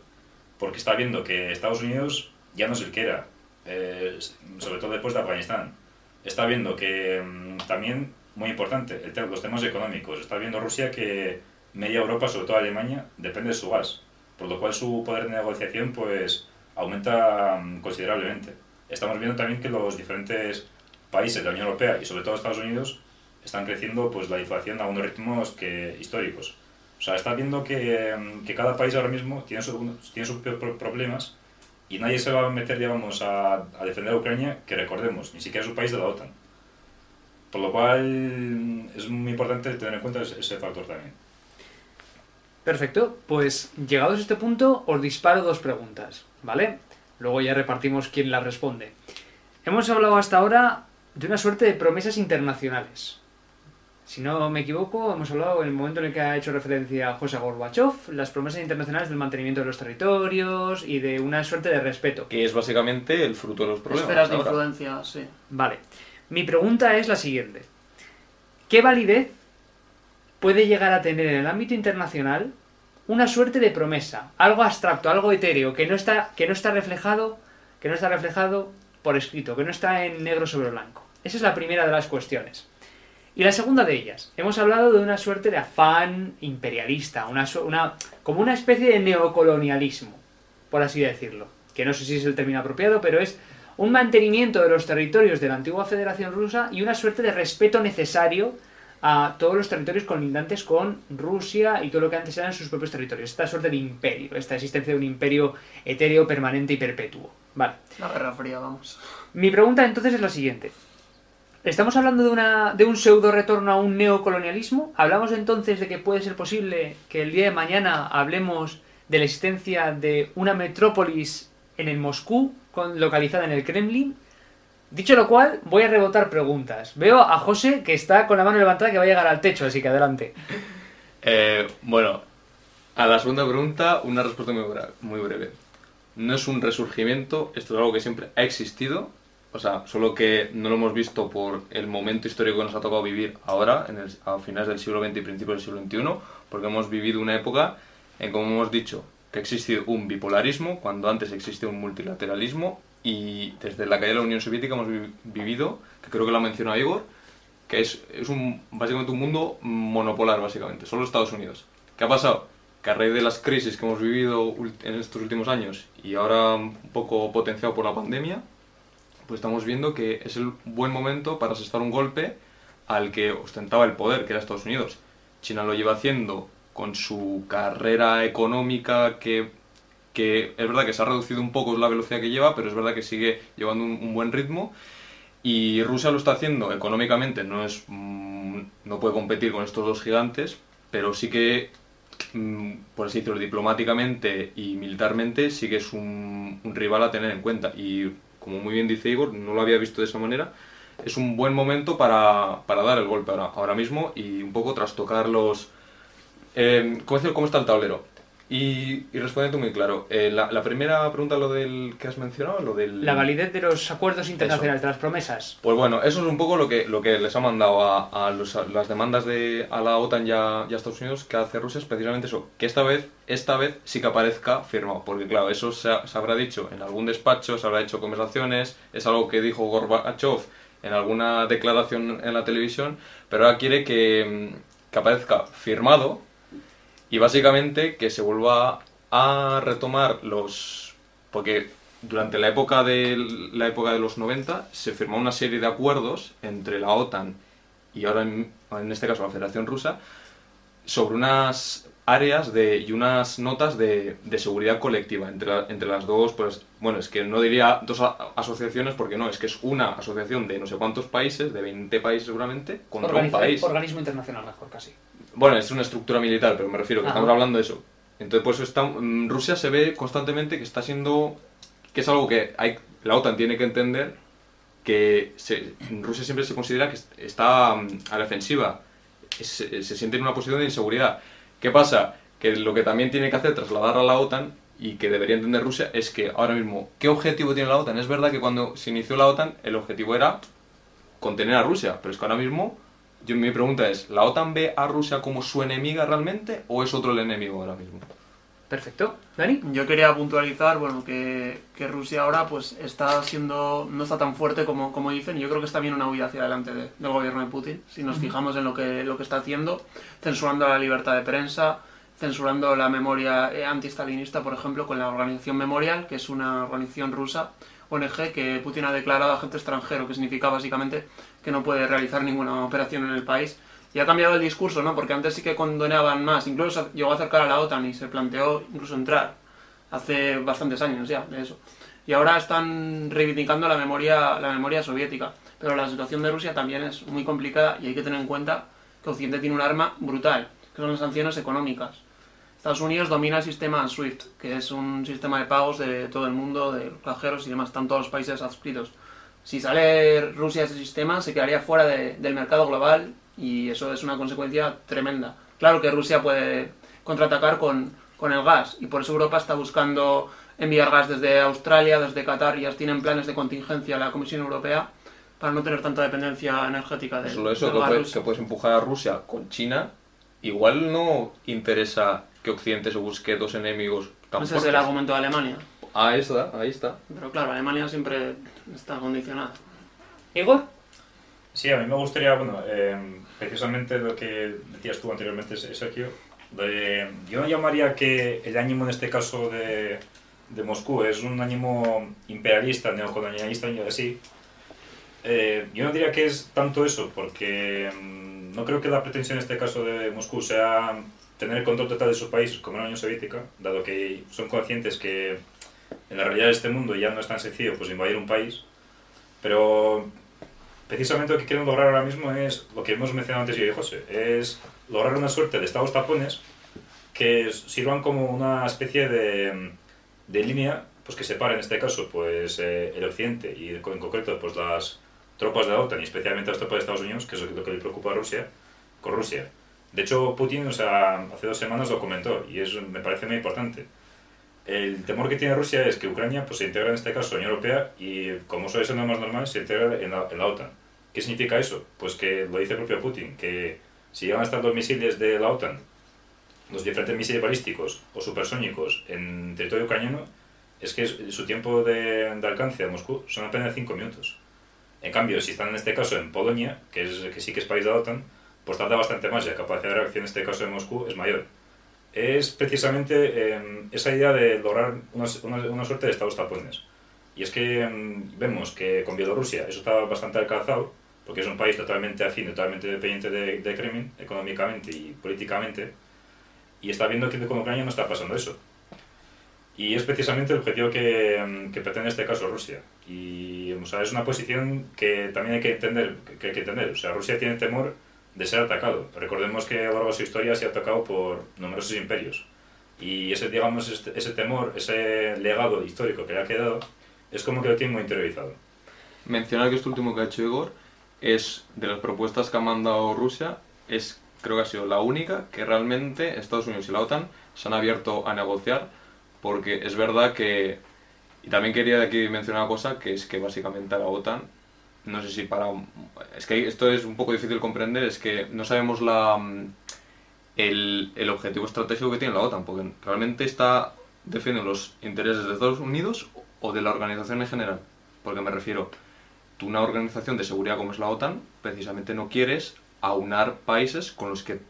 porque está viendo que Estados Unidos ya no es el que era, eh, sobre todo después de Afganistán. Está viendo que mmm, también, muy importante, el te los temas económicos. Está viendo Rusia que media Europa, sobre todo Alemania, depende de su gas, por lo cual su poder de negociación pues aumenta mmm, considerablemente. Estamos viendo también que los diferentes países de la Unión Europea y sobre todo Estados Unidos están creciendo pues la inflación a unos ritmos que, históricos. O sea, está viendo que, que cada país ahora mismo tiene, su, tiene sus problemas y nadie se va a meter, digamos, a, a, defender a Ucrania, que recordemos, ni siquiera es un país de la OTAN. Por lo cual es muy importante tener en cuenta ese, ese factor también. Perfecto, pues llegados a este punto os disparo dos preguntas, ¿vale? Luego ya repartimos quién la responde. Hemos hablado hasta ahora de una suerte de promesas internacionales. Si no me equivoco, hemos hablado en el momento en el que ha hecho referencia José Gorbachev, las promesas internacionales del mantenimiento de los territorios y de una suerte de respeto. Que es básicamente el fruto de los problemas. Esferas de ahora. influencia, sí. Vale. Mi pregunta es la siguiente. ¿Qué validez puede llegar a tener en el ámbito internacional una suerte de promesa, algo abstracto, algo etéreo, que no está, que no está reflejado, que no está reflejado por escrito, que no está en negro sobre blanco? Esa es la primera de las cuestiones. Y la segunda de ellas, hemos hablado de una suerte de afán imperialista, una, como una especie de neocolonialismo, por así decirlo, que no sé si es el término apropiado, pero es un mantenimiento de los territorios de la antigua Federación Rusa y una suerte de respeto necesario a todos los territorios colindantes con Rusia y todo lo que antes eran sus propios territorios. Esta suerte de imperio, esta existencia de un imperio etéreo, permanente y perpetuo. Vale. La Guerra Fría, vamos. Mi pregunta entonces es la siguiente. ¿Estamos hablando de, una, de un pseudo retorno a un neocolonialismo? ¿Hablamos entonces de que puede ser posible que el día de mañana hablemos de la existencia de una metrópolis en el Moscú, con, localizada en el Kremlin? Dicho lo cual, voy a rebotar preguntas. Veo a José que está con la mano levantada que va a llegar al techo, así que adelante. Eh, bueno, a la segunda pregunta, una respuesta muy, breve. No es un resurgimiento, esto es algo que siempre ha existido, o sea, solo que no lo hemos visto por el momento histórico que nos ha tocado vivir ahora, en el- a finales del siglo XX y principios del siglo XXI, porque hemos vivido una época en, como hemos dicho, que ha existido un bipolarismo, cuando antes existía un multilateralismo, y desde la caída de la Unión Soviética hemos vi- vivido, que creo que lo ha mencionado Igor, que es, es un, básicamente un mundo monopolar, básicamente, solo Estados Unidos. ¿Qué ha pasado? Que a raíz de las crisis que hemos vivido en estos últimos años y ahora un poco potenciado por la pandemia, pues estamos viendo que es el buen momento para asestar un golpe al que ostentaba el poder, que era Estados Unidos. China lo lleva haciendo con su carrera económica que, que es verdad que se ha reducido un poco la velocidad que lleva, pero es verdad que sigue llevando un, buen ritmo. Y Rusia lo está haciendo económicamente, no es mm, no puede competir con estos dos gigantes, pero sí que, mm, por así decirlo, diplomáticamente y militarmente sí que es un, un rival a tener en cuenta. Y como muy bien dice Igor, no lo había visto de esa manera, es un buen momento para, para dar el golpe ahora, ahora mismo y un poco trastocar los... Eh, ¿cómo, decir, ¿Cómo está el tablero? Y, y respondiendo muy claro, eh, la, la primera pregunta, lo del que has mencionado, lo del... La validez de los acuerdos internacionales, de las promesas. Pues bueno, eso es un poco lo que, lo que les ha mandado a, a los- a las demandas de a la OTAN y a, y a Estados Unidos que hace Rusia es precisamente eso, que esta vez, esta vez sí que aparezca firmado, porque claro, eso se, ha- se habrá dicho en algún despacho, se habrá hecho conversaciones, es algo que dijo Gorbachev en alguna declaración en la televisión, pero ahora quiere que, que aparezca firmado y básicamente que se vuelva a retomar los... porque durante la época de, la época de los 90 se firmó una serie de acuerdos entre la OTAN y ahora en, en este caso la Federación Rusa sobre unas áreas de, y unas notas de, de seguridad colectiva entre, la- entre las dos, pues bueno, es que no diría dos a- asociaciones porque no, es que es una asociación de no sé cuántos países, de 20 países seguramente, contra un Organiza- país. Organismo internacional, mejor casi. Bueno, es una estructura militar, pero me refiero que Ajá. estamos hablando de eso. Entonces, pues está, mm, Rusia se ve constantemente que está siendo, que es algo que hay, la OTAN tiene que entender, que se- Rusia siempre se considera que est- está mm, a la defensiva, se, se siente en una posición de inseguridad. ¿Qué pasa? Que lo que también tiene que hacer trasladar a la OTAN y que debería entender Rusia es que ahora mismo, ¿qué objetivo tiene la OTAN? Es verdad que cuando se inició la OTAN el objetivo era contener a Rusia, pero es que ahora mismo yo, mi pregunta es, ¿la OTAN ve a Rusia como su enemiga realmente o es otro el enemigo ahora mismo? Perfecto. ¿Dani? Yo quería puntualizar, bueno, que, que Rusia ahora pues está siendo, no está tan fuerte como, como dicen, y yo creo que está bien una huida hacia adelante de- del gobierno de Putin, si nos fijamos en lo que, lo que está haciendo, censurando la libertad de prensa, censurando la memoria eh, antistalinista, por ejemplo, con la organización Memorial, que es una organización rusa, ONG, que Putin ha declarado agente extranjero, que significa básicamente que no puede realizar ninguna operación en el país. Y ha cambiado el discurso, ¿no? Porque antes sí que condenaban más, incluso llegó a acercar a la OTAN y se planteó incluso entrar hace bastantes años ya de eso. Y ahora están reivindicando la memoria, la memoria soviética. Pero la situación de Rusia también es muy complicada y hay que tener en cuenta que Occidente tiene un arma brutal, que son las sanciones económicas. Estados Unidos domina el sistema SWIFT, que es un sistema de pagos de todo el mundo, de cajeros y demás, están todos los países adscritos. Si sale Rusia de ese sistema, se quedaría fuera de- del mercado global y eso es una consecuencia tremenda. Claro que Rusia puede contraatacar con, con el gas y por eso Europa está buscando enviar gas desde Australia, desde Qatar, ya tienen planes de contingencia la Comisión Europea para no tener tanta dependencia energética de, Solo eso, del que gas puedes, ruso. que puedes empujar a Rusia con China. Igual no interesa que Occidente se busque dos enemigos tan Ese es el fuertes. argumento de Alemania. Ahí está, ahí está. Pero claro, Alemania siempre está condicionada. Igor, Sí, a mí me gustaría, bueno, eh, precisamente lo que decías tú anteriormente, Sergio, de- yo no llamaría que el ánimo en este caso de, de Moscú es un ánimo imperialista, neocolonialista, y así. Eh, yo no diría que es tanto eso, porque mm, no creo que la pretensión en este caso de Moscú sea tener el control total de sus países como en la Unión Soviética, dado que son conscientes que en la realidad de este mundo ya no es tan sencillo pues invadir un país, pero precisamente lo que quieren lograr ahora mismo es lo que hemos mencionado antes yo y José, es lograr una suerte de estados tapones que sirvan como una especie de, de línea pues que separe en este caso pues eh, el occidente y en concreto pues las tropas de la OTAN y especialmente las tropas de Estados Unidos que es lo que le preocupa a Rusia con Rusia. De hecho Putin o sea, hace dos semanas lo comentó y es, me parece muy importante el temor que tiene Rusia es que Ucrania pues, se integre en este caso a la Unión Europea y, como suele ser lo más normal, se integre en la, en OTAN. ¿Qué significa eso? Pues que lo dice el propio Putin, que si llegan a estar los misiles de la OTAN, los diferentes misiles balísticos o supersónicos en territorio ucraniano, es que su tiempo de, de alcance a Moscú son apenas 5 minutos. En cambio, si están en este caso en Polonia, que, es, que sí que es país de la OTAN, pues tarda bastante más y la capacidad de reacción en este caso de Moscú es mayor es precisamente eh, esa idea de lograr una, una, suerte de estados tapones. Y es que eh, vemos que con Bielorrusia eso está bastante alcanzado, porque es un país totalmente afín, totalmente dependiente de, de Kremlin, económicamente y políticamente, y está viendo que con Ucrania no está pasando eso. Y es precisamente el objetivo que, que pretende en este caso Rusia. Y o sea, es una posición que también hay que entender. Que hay que entender. O sea, Rusia tiene temor de ser atacado. Recordemos que a lo largo de su historia se ha atacado por numerosos imperios. Y ese, digamos, este, ese temor, ese legado histórico que le ha quedado, es como que lo tiene muy interiorizado. Mencionar que esto último que ha hecho Igor es de las propuestas que ha mandado Rusia, es creo que ha sido la única que realmente Estados Unidos y la OTAN se han abierto a negociar, porque es verdad que, y también quería aquí mencionar una cosa, que es que básicamente a la OTAN no sé si para... Es que esto es un poco difícil de comprender, es que no sabemos la, el, el, objetivo estratégico que tiene la OTAN, porque realmente está defendiendo los intereses de Estados Unidos o de la organización en general. Porque me refiero, tú una organización de seguridad como es la OTAN, precisamente no quieres aunar países con los que,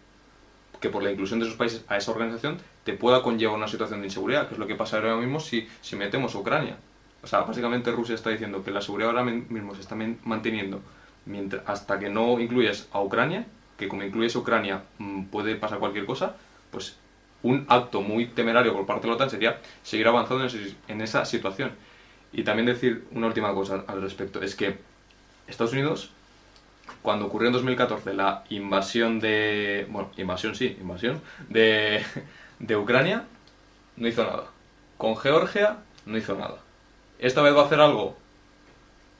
que por la inclusión de esos países a esa organización te pueda conllevar una situación de inseguridad, que es lo que pasa ahora mismo si, si metemos Ucrania. O sea, básicamente Rusia está diciendo que la seguridad ahora mismo se está manteniendo hasta que no incluyes a Ucrania, que como incluyes a Ucrania mmm, puede pasar cualquier cosa, pues un acto muy temerario por parte de la OTAN sería seguir avanzando en esa situación. Y también decir una última cosa al respecto, es que Estados Unidos, cuando ocurrió en 2014 la invasión de... bueno, invasión sí, invasión, de, (laughs) de Ucrania, no hizo nada. Con Georgia, no hizo nada. ¿Esta vez va a hacer algo?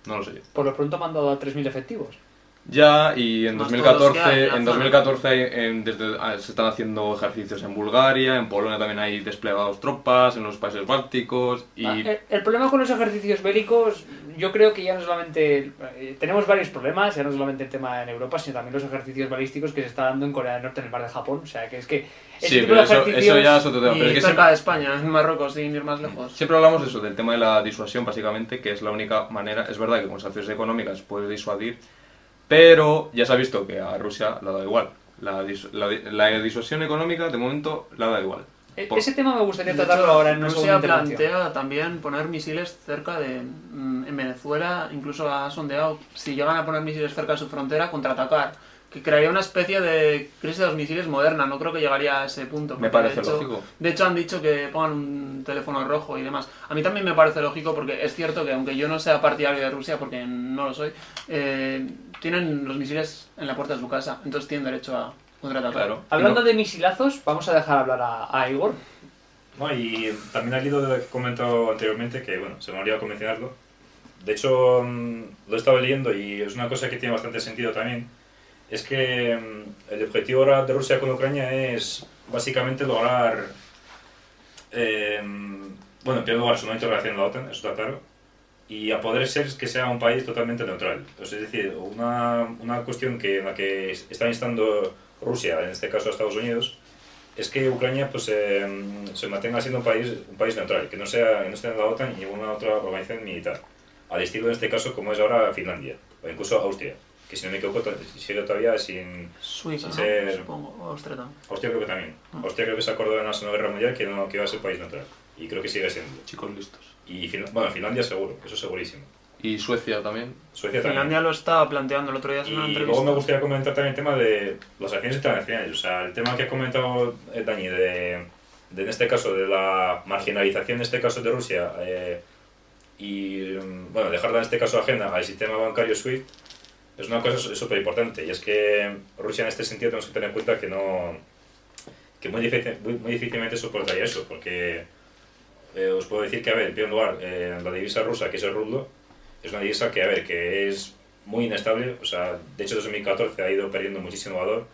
No lo sé. Por lo pronto ha mandado a 3.000 efectivos. Ya, y en Más 2014, todos ya, ya en está. 2014 hay- en- desde- ah, se están haciendo ejercicios en Bulgaria, en Polonia también hay desplegados tropas, en los países bálticos y... Ah, El, el problema con los ejercicios bélicos, yo creo que ya no solamente. eh, tenemos varios problemas, ya no solamente el tema en Europa, sino también los ejercicios balísticos que se está dando en Corea del Norte, en el mar de Japón. O sea, que es que. Sí, tipo pero de eso, ya es otro tema. Y Pero es que cerca siempre, de España, en Marruecos, sin ir más lejos. siempre hablamos de eso, del tema de la disuasión, básicamente, que es la única manera... Es verdad que con sanciones económicas puedes disuadir, pero ya se ha visto que a Rusia la da igual. La, dis- la, la disuasión económica, de momento, la da igual. E- Por- Ese tema me gustaría tratarlo hecho, ahora en Rusia plantea también poner misiles cerca de... mm, En Venezuela incluso ha sondeado si llegan a poner misiles cerca de su frontera, contraatacar. Que crearía una especie de crisis de los misiles moderna. No creo que llegaría a ese punto. Me parece de hecho, lógico. De hecho han dicho que pongan un teléfono rojo y demás. A mí también me parece lógico porque es cierto que aunque yo no sea partidario de Rusia, porque no lo soy, eh, tienen los misiles en la puerta de su casa. Entonces tienen derecho a, contraatacar. Claro. Hablando No. de misilazos, vamos a dejar hablar a, a Igor. No, y también al hilo de lo que comentado anteriormente, que bueno, se me ha olvidado mencionarlo. De hecho, mm, lo he estado leyendo y es una cosa que tiene bastante sentido también. Es que mm, el objetivo ahora de Rusia con Ucrania es básicamente lograr. eh, bueno, en primer lugar, su no integración en la OTAN, eso está claro. Y a poder ser que sea un país totalmente neutral. Pues es decir, una, una cuestión que, en la que está instando Rusia, en este caso Estados Unidos, es que Ucrania pues, eh, se mantenga siendo un país, un país neutral, que no, sea, que no esté en la OTAN ni ninguna otra organización militar, al estilo en este caso como es ahora Finlandia, o incluso Austria, que si no me equivoco sigue todavía sin... Suiza. Ser- supongo, Austria también. Austria creo que también. Austria creo que se acordó en la Segunda Guerra Mundial que, no, que iba a ser país neutral, y creo que sigue siendo. Chicos listos. Y Fin- bueno, Finlandia seguro, eso segurísimo. Y Suecia también. Suecia también. Finlandia lo estaba planteando el otro día en una Y entrevista. luego me gustaría comentar también el tema de las acciones internacionales. O sea, el tema que ha comentado eh, Dani, de, de, en este caso, de la marginalización, en este caso, de Rusia, eh, y, mm, bueno, dejarla en este caso ajena al sistema bancario SWIFT, es una cosa súper importante. Y es que Rusia, en este sentido, tenemos que tener en cuenta que no que muy, difícil- muy, muy difícilmente soportaría eso, porque eh, os puedo decir que, a ver, en primer lugar, eh, la divisa rusa, que es el rublo, es una divisa que, a ver, que es muy inestable, o sea, de hecho desde 2014 ha ido perdiendo muchísimo valor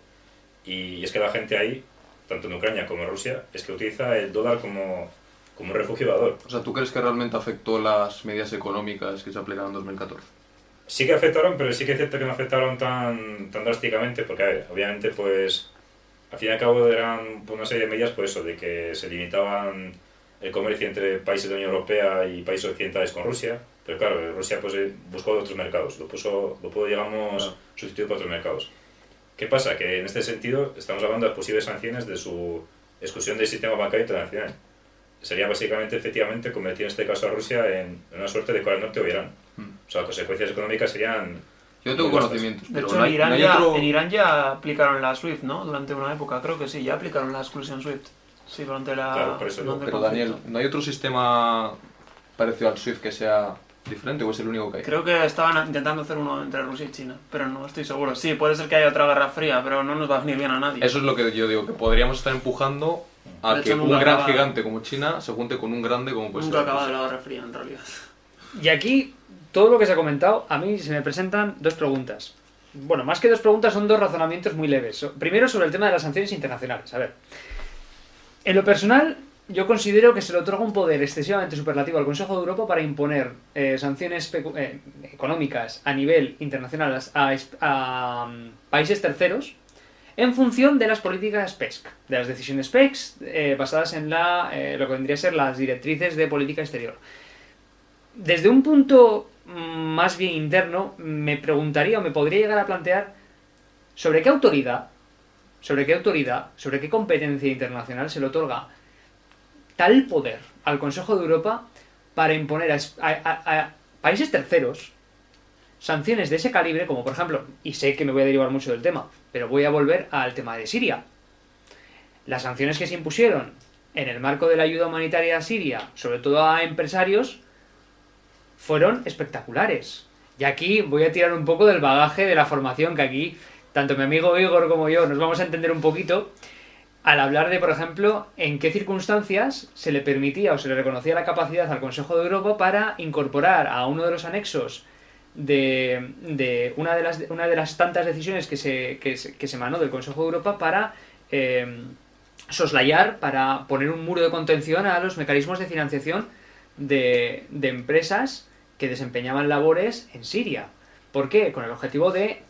y es que la gente ahí, tanto en Ucrania como en Rusia, es que utiliza el dólar como, como un refugio de valor. O sea, ¿tú crees que realmente afectó las medidas económicas que se aplicaron en 2014? Sí que afectaron, pero sí que es cierto que no afectaron tan, tan drásticamente, porque, a ver, obviamente, pues, al fin y al cabo eran pues, una serie de medidas, pues eso, de que se limitaban el comercio entre países de la Unión Europea y países occidentales con Rusia, pero claro, Rusia pues eh, buscó otros mercados, lo puso, lo pudo, digamos, sustituir por otros mercados. ¿Qué pasa? Que en este sentido estamos hablando de posibles sanciones de su exclusión del sistema bancario internacional. Sería básicamente, efectivamente, convertir en este caso a Rusia en, en una suerte de Corea del Norte o Irán. O sea, consecuencias económicas serían... Yo tengo conocimientos, De hecho, no hay, en, Irán no hay ya, otro... en Irán ya aplicaron la SWIFT, ¿no? Durante una época, creo que sí, ya aplicaron la exclusión SWIFT. Sí, durante la. Claro, por eso durante el Pero. Daniel, ¿no hay otro sistema parecido al SWIFT que sea diferente o es el único que hay? Creo que estaban intentando hacer uno entre Rusia y China, pero no estoy seguro. Sí, puede ser que haya otra guerra fría, pero no nos va a venir bien a nadie. Eso es lo que yo digo, que podríamos estar empujando a De que hecho, un nunca gran acaba- gigante como China se junte con un grande como puede Nunca ha ser acabado Rusia. la guerra fría, en realidad. Y aquí, todo lo que se ha comentado, a mí se me presentan dos preguntas. Bueno, más que dos preguntas, son dos razonamientos muy leves. Primero, sobre el tema de las sanciones internacionales. A ver, en lo personal, yo considero que se le otorga un poder excesivamente superlativo al Consejo de Europa para imponer eh, sanciones eh, económicas a nivel internacional a, mm, países terceros en función de las políticas PESC, de las decisiones PESC eh, basadas en la, lo que vendría a ser las directrices de política exterior. Desde un punto más bien interno, me preguntaría o me podría llegar a plantear sobre qué autoridad, sobre qué autoridad, sobre qué competencia internacional se le otorga tal poder al Consejo de Europa para imponer a, a países terceros sanciones de ese calibre, como por ejemplo, y sé que me voy a derivar mucho del tema, pero voy a volver al tema de Siria. Las sanciones que se impusieron en el marco de la ayuda humanitaria a Siria, sobre todo a empresarios, fueron espectaculares. Y aquí voy a tirar un poco del bagaje de la formación que aquí, tanto mi amigo Igor como yo, nos vamos a entender un poquito al hablar de, por ejemplo, en qué circunstancias se le permitía o se le reconocía la capacidad al Consejo de Europa para incorporar a uno de los anexos de, de una, de las, una de las tantas decisiones que se, que se, que se emanó del Consejo de Europa para eh, soslayar, para poner un muro de contención a los mecanismos de financiación de, de empresas que desempeñaban labores en Siria. ¿Por qué? Con el objetivo de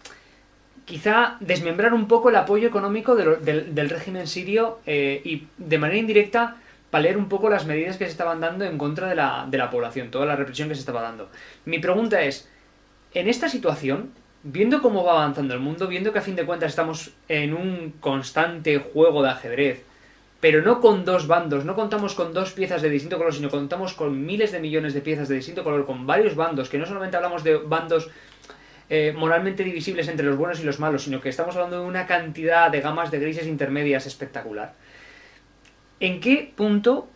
quizá desmembrar un poco el apoyo económico del régimen sirio eh, y de manera indirecta paliar un poco las medidas que se estaban dando en contra de la, de la población, toda la represión que se estaba dando. Mi pregunta es, en esta situación, viendo cómo va avanzando el mundo, viendo que a fin de cuentas estamos en un constante juego de ajedrez, pero no con dos bandos, no contamos con dos piezas de distinto color, sino contamos con miles de millones de piezas de distinto color, con varios bandos, que no solamente hablamos de bandos eh, moralmente divisibles entre los buenos y los malos, sino que estamos hablando de una cantidad de gamas de grises intermedias espectacular. ¿En qué punto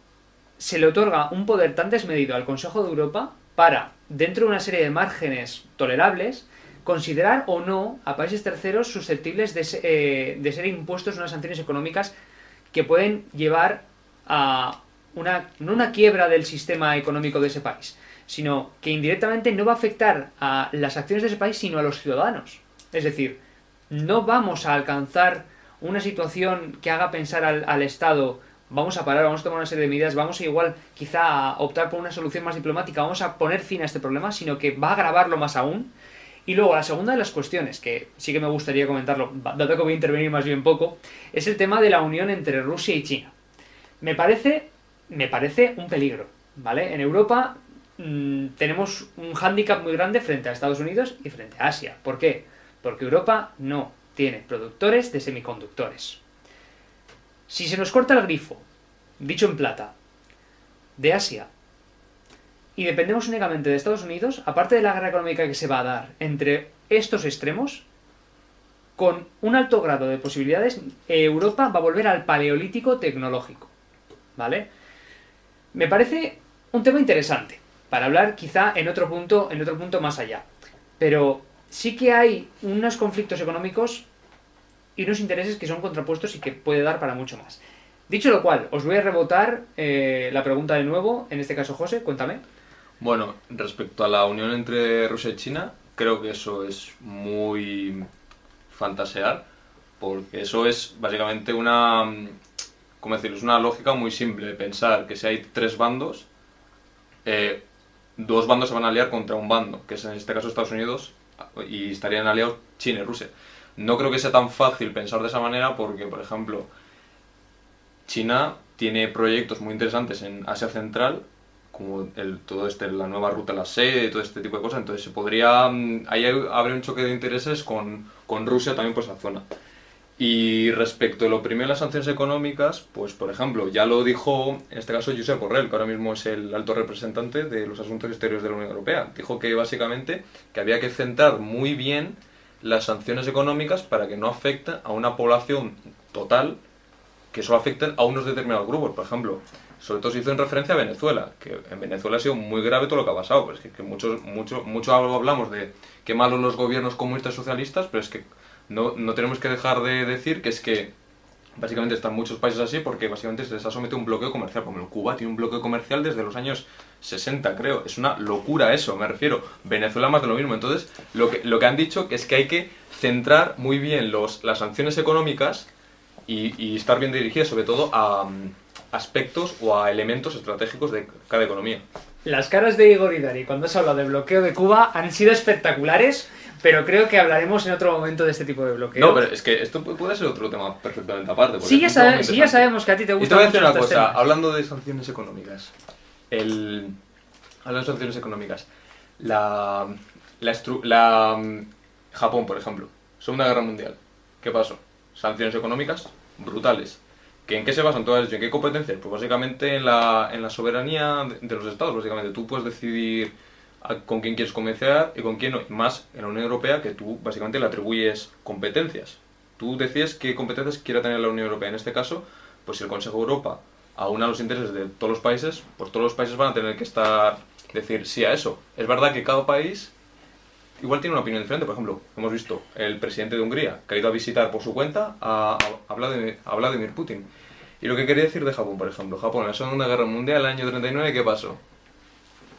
se le otorga un poder tan desmedido al Consejo de Europa para, dentro de una serie de márgenes tolerables, considerar o no a países terceros susceptibles de, eh, de ser impuestos unas sanciones económicas que pueden llevar a una, no una quiebra del sistema económico de ese país, sino que indirectamente no va a afectar a las acciones de ese país, sino a los ciudadanos. Es decir, no vamos a alcanzar una situación que haga pensar al, al Estado, vamos a parar, vamos a tomar una serie de medidas, vamos a igual quizá a optar por una solución más diplomática, vamos a poner fin a este problema, sino que va a agravarlo más aún. Y luego, la segunda de las cuestiones, que sí que me gustaría comentarlo, dado que voy a intervenir más bien poco, es el tema de la unión entre Rusia y China. Me parece, me parece un peligro, ¿vale? En Europa mm, tenemos un hándicap muy grande frente a Estados Unidos y frente a Asia. ¿Por qué? Porque Europa no tiene productores de semiconductores. Si se nos corta el grifo, dicho en plata, de Asia, y dependemos únicamente de Estados Unidos, aparte de la guerra económica que se va a dar entre estos extremos, con un alto grado de posibilidades, Europa va a volver al paleolítico tecnológico. ¿Vale? Me parece un tema interesante para hablar quizá en otro punto, en otro punto más allá. Pero sí que hay unos conflictos económicos y unos intereses que son contrapuestos y que puede dar para mucho más. Dicho lo cual, os voy a rebotar eh, la pregunta de nuevo, en este caso José, cuéntame. Bueno, respecto a la unión entre Rusia y China, creo que eso es muy fantasear, porque eso es básicamente una, ¿cómo decirlo? Es una lógica muy simple, pensar que si hay tres bandos, eh, dos bandos se van a aliar contra un bando, que es en este caso Estados Unidos, y estarían aliados China y Rusia. No creo que sea tan fácil pensar de esa manera porque, por ejemplo, China tiene proyectos muy interesantes en Asia Central, como el, todo este, la nueva ruta, la sede, todo este tipo de cosas. Entonces se podría, mm, ahí habría un choque de intereses con, con Rusia también por esa zona. Y respecto a lo primero, las sanciones económicas, pues por ejemplo, ya lo dijo en este caso Josep Borrell, que ahora mismo es el alto representante de los asuntos exteriores de la Unión Europea. Dijo que básicamente que había que centrar muy bien las sanciones económicas para que no afecten a una población total que solo afecten a unos determinados grupos. Por ejemplo, sobre todo se hizo en referencia a Venezuela, que en Venezuela ha sido muy grave todo lo que ha pasado. Pues que, que mucho, mucho hablamos de qué malos los gobiernos comunistas y socialistas, pero es que no, no tenemos que dejar de decir que es que básicamente están muchos países así porque básicamente se les ha sometido un bloqueo comercial. Como Cuba tiene un bloqueo comercial desde los años 60, creo. Es una locura eso, me refiero. Venezuela más de lo mismo. Entonces, lo que, lo que han dicho es que hay que centrar muy bien los, las sanciones económicas y, estar bien dirigidas sobre todo a aspectos o a elementos estratégicos de cada economía. Las caras de Igor y Dari cuando has hablado de bloqueo de Cuba han sido espectaculares, pero creo que hablaremos en otro momento de este tipo de bloqueo. No, pero es que esto pu- puede ser otro tema perfectamente aparte. sí, ya, sabe- sí, ya sabemos que a ti te Y gusta te voy a decir una cosa, temas. hablando de sanciones económicas. El, hablando de sanciones económicas. La, la, estru- la mm, Japón, por ejemplo. Segunda Guerra Mundial. ¿Qué pasó? Sanciones económicas brutales. ¿Que ¿En qué se basan todas ellas? ¿En qué competencias? Pues básicamente en la, en la soberanía de, los estados. Básicamente tú puedes decidir con quién quieres comerciar y con quién no. Y más en la Unión Europea que tú básicamente le atribuyes competencias. Tú decides qué competencias quiere tener la Unión Europea. En este caso, pues si el Consejo de Europa aúna los intereses de todos los países, pues todos los países van a tener que estar decir sí a eso. Es verdad que cada país igual tiene una opinión diferente. Por ejemplo, hemos visto el presidente de Hungría que ha ido a visitar por su cuenta a, a, Vladimir, a Vladimir Putin. Y lo que quería decir de Japón, por ejemplo, Japón en la Segunda Guerra Mundial, el año 39, ¿qué pasó?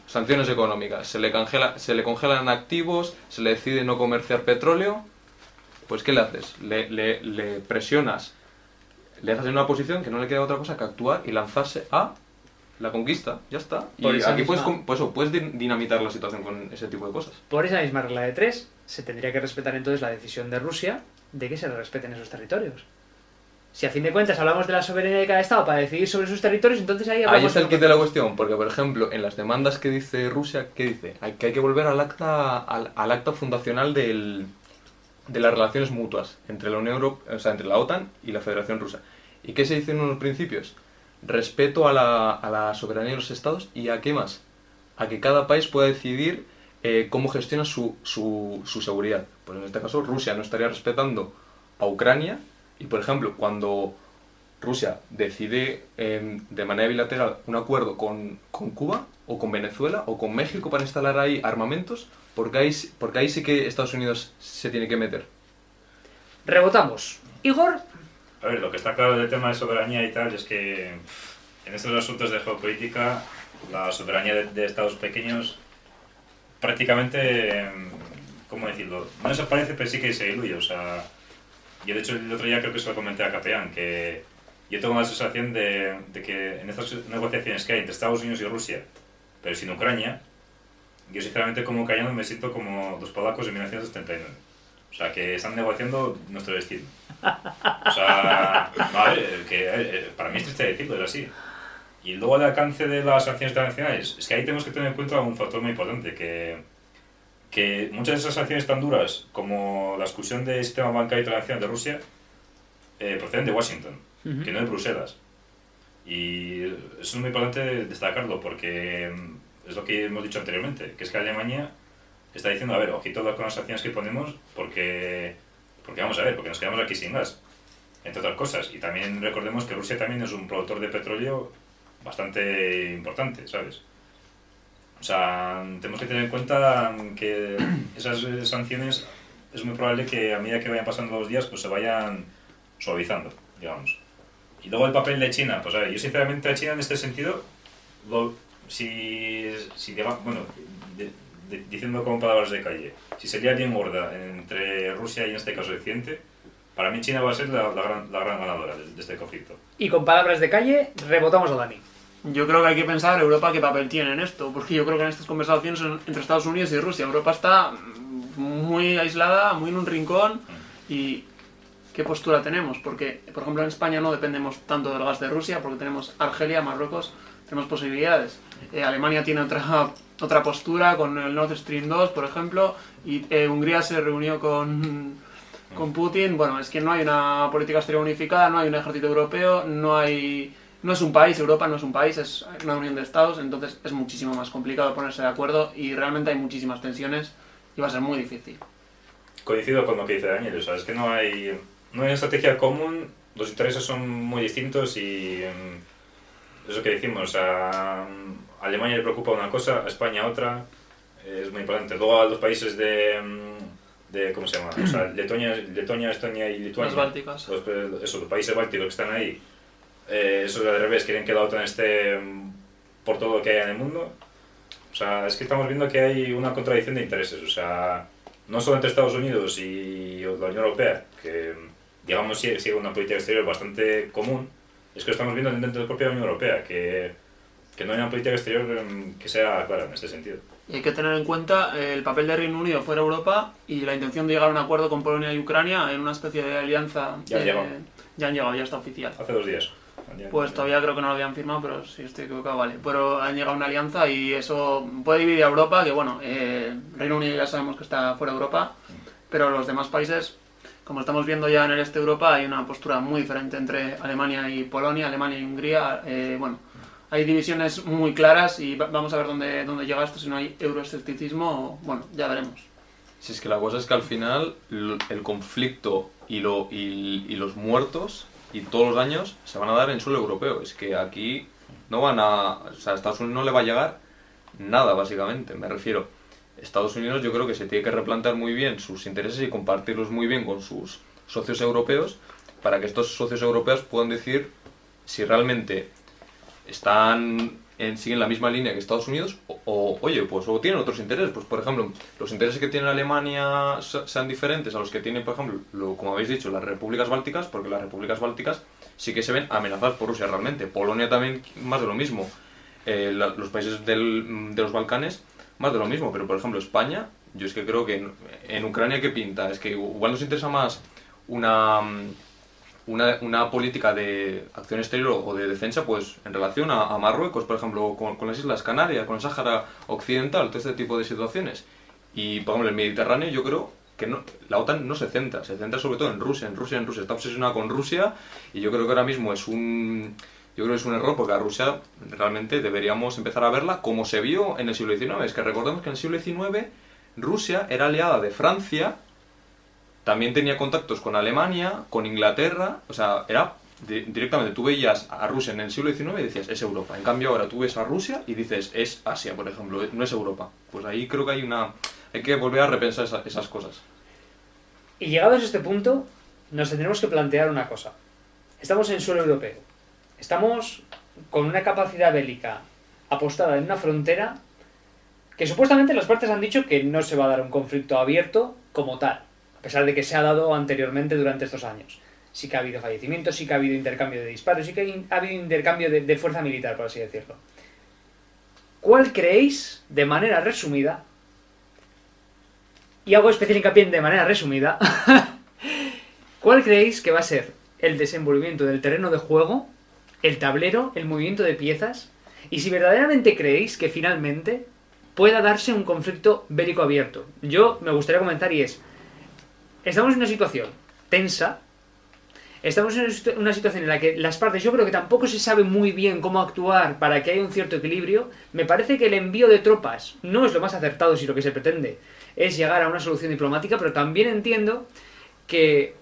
Sanciones económicas, se le, congela, se le congelan activos, se le decide no comerciar petróleo, pues ¿qué le haces? Le, le, le presionas, le dejas en una posición que no le queda otra cosa que actuar y lanzarse a la conquista, ya está. Y Por aquí puedes, misma- com- pues puedes din- dinamitar la situación con ese tipo de cosas. Por esa misma regla de tres, se tendría que respetar entonces la decisión de Rusia de que se le respeten esos territorios. Si a fin de cuentas hablamos de la soberanía de cada estado para decidir sobre sus territorios, entonces ahí hablamos Ahí está el kit de la cuestión, porque por ejemplo, en las demandas que dice Rusia, ¿qué dice? Hay, que hay que volver al acta, al, al acta fundacional del, de las relaciones mutuas entre la Unión Europea, o sea, entre la OTAN y la Federación Rusa. ¿Y qué se dice en unos principios? Respeto a la, a la soberanía de los estados y a qué más? A que cada país pueda decidir eh, cómo gestiona su, su, su seguridad. Pues en este caso Rusia no estaría respetando a Ucrania y por ejemplo cuando Rusia decide eh, de manera bilateral un acuerdo con, con Cuba o con Venezuela o con México para instalar ahí armamentos, porque ahí, porque ahí sí que Estados Unidos se tiene que meter. Rebotamos. Igor, A ver, lo que está claro del tema de soberanía y tal es que en estos asuntos de geopolítica la soberanía de, de estados pequeños prácticamente, em, ¿cómo decirlo? No desaparece, pero sí que se diluye. O sea, yo de hecho el otro día creo que se lo comenté a Capeán, que yo tengo la sensación de, de que en estas negociaciones que hay entre Estados Unidos y Rusia, pero sin Ucrania, yo sinceramente como ucraniano me siento como los polacos en 1979. O sea, que están negociando nuestro destino. O sea, vale, que eh, para mí es triste decirlo, es así. Y luego el alcance de las sanciones internacionales, es que ahí tenemos que tener en cuenta un factor muy importante, que, que muchas de esas sanciones tan duras como la exclusión del sistema bancario internacional de Rusia eh, proceden de Washington, que no de Bruselas. Y eso es muy importante destacarlo porque mm, es lo que hemos dicho anteriormente, que es que Alemania está diciendo, a ver, ojito con las sanciones que ponemos porque, porque vamos a ver, porque nos quedamos aquí sin gas, entre otras cosas. Y también recordemos que Rusia también es un productor de petróleo bastante importante, ¿sabes? O sea, tenemos que tener en cuenta que esas sanciones es muy probable que a medida que vayan pasando los días pues se vayan suavizando, digamos. Y luego el papel de China, pues a ver, yo sinceramente a China en este sentido, lo- si, si bueno, de- diciendo con palabras de calle, si sería bien gorda entre Rusia y en este caso Occidente, para mí China va a ser la, la gran, la gran ganadora de, de este conflicto. y con palabras de calle, rebotamos a Dani. Yo creo que hay que pensar Europa qué papel tiene en esto, porque yo creo que en estas conversaciones entre Estados Unidos y Rusia, Europa está mm, muy aislada, muy en un rincón y qué postura tenemos, porque por ejemplo en España no dependemos tanto del gas de Rusia, porque tenemos Argelia, Marruecos, tenemos posibilidades. Eh, Alemania tiene otra otra postura con el Nord Stream 2, por ejemplo, y eh, Hungría se reunió con con Putin, bueno, es que no hay una política exterior unificada, no hay un ejército europeo, no hay no es un país, Europa no es un país, es una unión de estados, entonces es muchísimo más complicado ponerse de acuerdo y realmente hay muchísimas tensiones y va a ser muy difícil. Coincido con lo que dice Daniel, o sea, es que no hay, no hay una estrategia común, los intereses son muy distintos y mm, eso que decimos, o sea, a Alemania le preocupa una cosa, a España otra, es muy importante. Luego a los países de, mm, de ¿cómo se llama? O sea, (clears throat) Letonia, Letonia Estonia y Lituania. Las bálticas. Los, eh, eso, los países bálticos que están ahí, eh, eso al revés, quieren que la OTAN esté mm, por todo lo que hay en el mundo. O sea, es que estamos viendo que hay una contradicción de intereses. O sea, no solo entre Estados Unidos y la Unión Europea, que digamos sigue, sigue una política exterior bastante común, es que lo estamos viendo dentro de la propia Unión Europea, que, que no hay una política exterior que sea clara en este sentido. Y hay que tener en cuenta el papel de Reino Unido fuera de Europa y la intención de llegar a un acuerdo con Polonia y Ucrania en una especie de alianza. Ya han eh, llegado. ya han llegado, ya está oficial. Hace dos días. Pues todavía creo que no lo habían firmado, pero si estoy equivocado, vale. Pero han llegado a una alianza y eso puede dividir a Europa, que bueno, eh, Reino Unido ya sabemos que está fuera de Europa, pero los demás países, como estamos viendo ya en el este de Europa, hay una postura muy diferente entre Alemania y Polonia, Alemania y Hungría. eh, bueno, hay divisiones muy claras y va- vamos a ver dónde, dónde llega esto, si no hay euroescepticismo, bueno, ya veremos. Si es que la cosa es que al final el conflicto y, lo, y, y los muertos y todos los daños se van a dar en suelo europeo. Es que aquí no van a... O sea, a Estados Unidos no le va a llegar nada, básicamente. Me refiero, Estados Unidos yo creo que se tiene que replantear muy bien sus intereses y compartirlos muy bien con sus socios europeos para que estos socios europeos puedan decir si realmente están en, siguen la misma línea que Estados Unidos o, oye, pues o tienen otros intereses. Pues por ejemplo, los intereses que tiene Alemania se- sean diferentes a los que tienen, por ejemplo, lo, como habéis dicho, las repúblicas bálticas, porque las repúblicas bálticas sí que se ven amenazadas por Rusia realmente. Polonia también más de lo mismo. Eh, los países del- de los Balcanes más de lo mismo. Pero por ejemplo, España, yo es que creo que en, en Ucrania, ¿qué pinta? Es que igual nos interesa más una una, una política de acción exterior o de defensa pues en relación a, a Marruecos, por ejemplo, con, con las Islas Canarias, con el Sáhara Occidental, todo este tipo de situaciones. Y, por ejemplo, el Mediterráneo yo creo que no, la OTAN no se centra, se centra sobre todo en Rusia, en Rusia, en Rusia, está obsesionada con Rusia y yo creo que ahora mismo es un... Yo creo que es un error porque a Rusia realmente deberíamos empezar a verla como se vio en el siglo XIX. Es que recordemos que en el siglo XIX Rusia era aliada de Francia también tenía contactos con Alemania, con Inglaterra, o sea, era di- directamente, tú veías a Rusia en el siglo XIX y decías, es Europa. En cambio ahora tú ves a Rusia y dices, es Asia, por ejemplo, no es Europa. Pues ahí creo que hay una hay que volver a repensar esa- esas cosas. Y llegados a este punto, nos tendremos que plantear una cosa. Estamos en suelo europeo. Estamos con una capacidad bélica apostada en una frontera que supuestamente las partes han dicho que no se va a dar un conflicto abierto como tal, pesar de que se ha dado anteriormente durante estos años. Sí que ha habido fallecimientos, sí que ha habido intercambio de disparos, sí que ha habido intercambio de, fuerza militar, por así decirlo. ¿Cuál creéis, de manera resumida, y hago especial hincapié de manera resumida, (laughs) ¿cuál creéis que va a ser el desenvolvimiento del terreno de juego, el tablero, el movimiento de piezas? Y si verdaderamente creéis que finalmente pueda darse un conflicto bélico abierto. Yo me gustaría comentar y es, estamos en una situación tensa, estamos en una situ- una situación en la que las partes, yo creo que tampoco se sabe muy bien cómo actuar para que haya un cierto equilibrio. Me parece que el envío de tropas no es lo más acertado si lo que se pretende es llegar a una solución diplomática, pero también entiendo que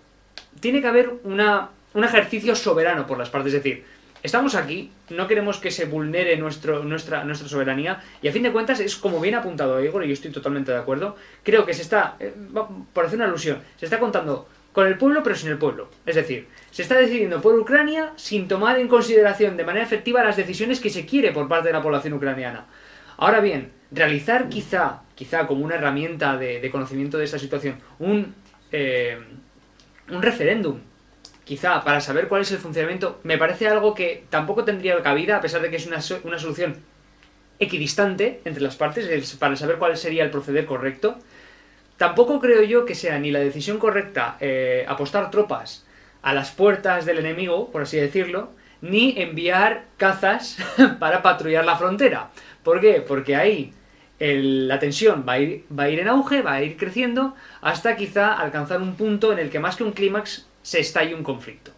tiene que haber una, un ejercicio soberano por las partes. Es decir, estamos aquí, no queremos que se vulnere nuestro, nuestra, nuestra soberanía, y a fin de cuentas es como bien apuntado Igor, y yo estoy totalmente de acuerdo. Creo que se está, eh, por hacer una alusión, se está contando con el pueblo, pero sin el pueblo. Es decir, se está decidiendo por Ucrania sin tomar en consideración de manera efectiva las decisiones que se quiere por parte de la población ucraniana. Ahora bien, realizar quizá, quizá como una herramienta de, de conocimiento de esta situación, un, eh, un referéndum, quizá para saber cuál es el funcionamiento, me parece algo que tampoco tendría cabida, a pesar de que es una, una solución equidistante entre las partes, es para saber cuál sería el proceder correcto. Tampoco creo yo que sea ni la decisión correcta eh, apostar tropas a las puertas del enemigo, por así decirlo, ni enviar cazas (laughs) para patrullar la frontera. ¿Por qué? Porque ahí la tensión va a, ir, va a ir en auge, va a ir creciendo, hasta quizá alcanzar un punto en el que más que un clímax se estalle un conflicto.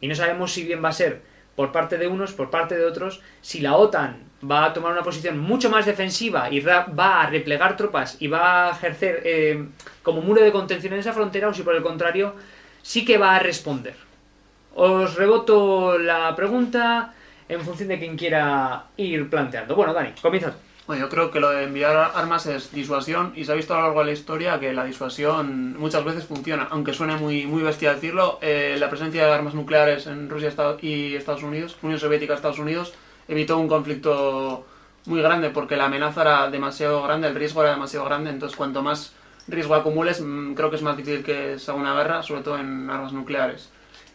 Y no sabemos si bien va a ser por parte de unos, por parte de otros, si la OTAN va a tomar una posición mucho más defensiva y va a replegar tropas y va a ejercer eh, como muro de contención en esa frontera, o si por el contrario sí que va a responder. Os reboto la pregunta en función de quien quiera ir planteando. Bueno, Dani, comienza. Yo creo que lo de enviar armas es disuasión y se ha visto a lo largo de la historia que la disuasión muchas veces funciona, aunque suene muy, muy bestia decirlo. eh, la presencia de armas nucleares en Rusia y Estados Unidos, Unión Soviética Estados Unidos, evitó un conflicto muy grande porque la amenaza era demasiado grande, el riesgo era demasiado grande, entonces cuanto más riesgo acumules, mm, creo que es más difícil que se haga una guerra, sobre todo en armas nucleares.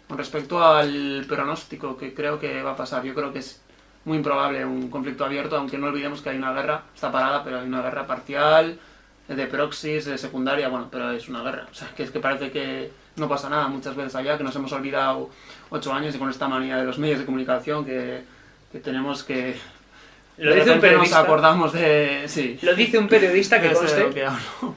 Con respecto al pronóstico que creo que va a pasar, yo creo que es muy improbable un conflicto abierto, aunque no olvidemos que hay una guerra, está parada, pero hay una guerra parcial, de proxies, de secundaria, bueno, pero es una guerra. O sea, que es que parece que no pasa nada muchas veces allá, que nos hemos olvidado ocho años y con esta manía de los medios de comunicación que, que tenemos que... Lo de dice un repente nos periodista. acordamos de... Sí. Lo dice un periodista que (laughs) de conste. que hablo.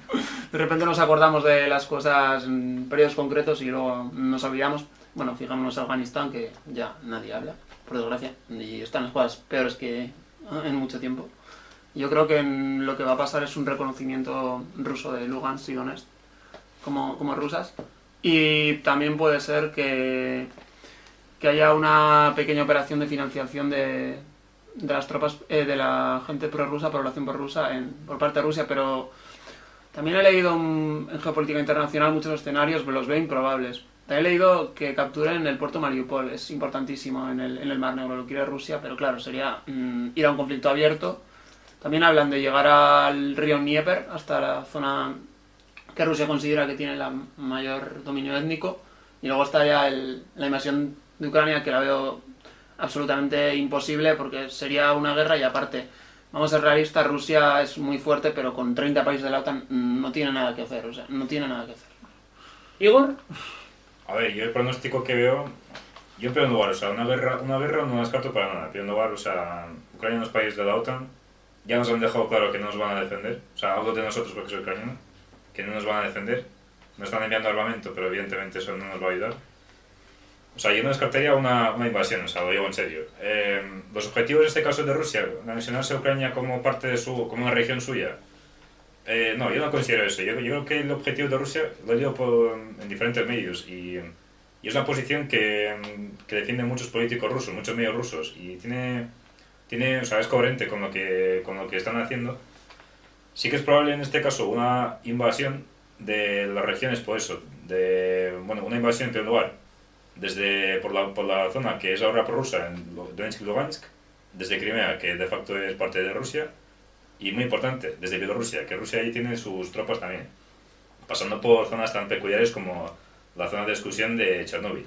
De repente nos acordamos de las cosas en periodos concretos y luego nos olvidamos. Bueno, fijémonos en Afganistán, que ya nadie habla, por desgracia, y están las cosas peores que en mucho tiempo. Yo creo que lo que va a pasar es un reconocimiento ruso de Lugansk y Donetsk como, como rusas. Y también puede ser que, que haya una pequeña operación de financiación de, de las tropas, eh, de la gente prorrusa, población prorrusa, en, por parte de Rusia, pero también he leído en geopolítica internacional muchos escenarios, pero los veo improbables. También he leído que capturen el puerto Mariupol, es importantísimo en el, Mar Negro, lo quiere Rusia, pero claro, sería mm, ir a un conflicto abierto. También hablan de llegar al río Dnieper, hasta la zona que Rusia considera que tiene el mayor dominio étnico. Y luego está ya la invasión de Ucrania, que la veo absolutamente imposible porque sería una guerra y aparte, vamos a ser realistas, Rusia es muy fuerte, pero con 30 países de la OTAN no tiene nada que hacer, o sea, no tiene nada que hacer. Igor, A ver, yo el pronóstico que veo, yo en primer lugar, o sea, una guerra, una guerra no la descarto para nada. En primer lugar, o sea, Ucrania no es país de la OTAN, ya nos han dejado claro que no nos van a defender, o sea, hablo de nosotros porque soy ucraniano, que no nos van a defender, nos están enviando armamento, pero evidentemente eso no nos va a ayudar. O sea, yo no descartaría una, una invasión, o sea, lo digo en serio. Eh, los objetivos en este caso de Rusia, anexionarse a Ucrania como parte de su, como una región suya, eh, no, yo no considero eso. Yo, creo que el objetivo de Rusia lo he leído por- en diferentes medios y, es una posición que, defienden muchos políticos rusos, muchos medios rusos y tiene, tiene o sea, es coherente con lo que, con lo que están haciendo. Sí que es probable en este caso una invasión de las regiones, por eso, de, bueno, una invasión en primer lugar, desde, por, la, por la zona que es ahora prorrusa, en Donetsk y Lugansk, desde Crimea, que de facto es parte de Rusia, y muy importante, desde Bielorrusia, que Rusia ahí tiene sus tropas también, pasando por zonas tan peculiares como la zona de exclusión de Chernóbil.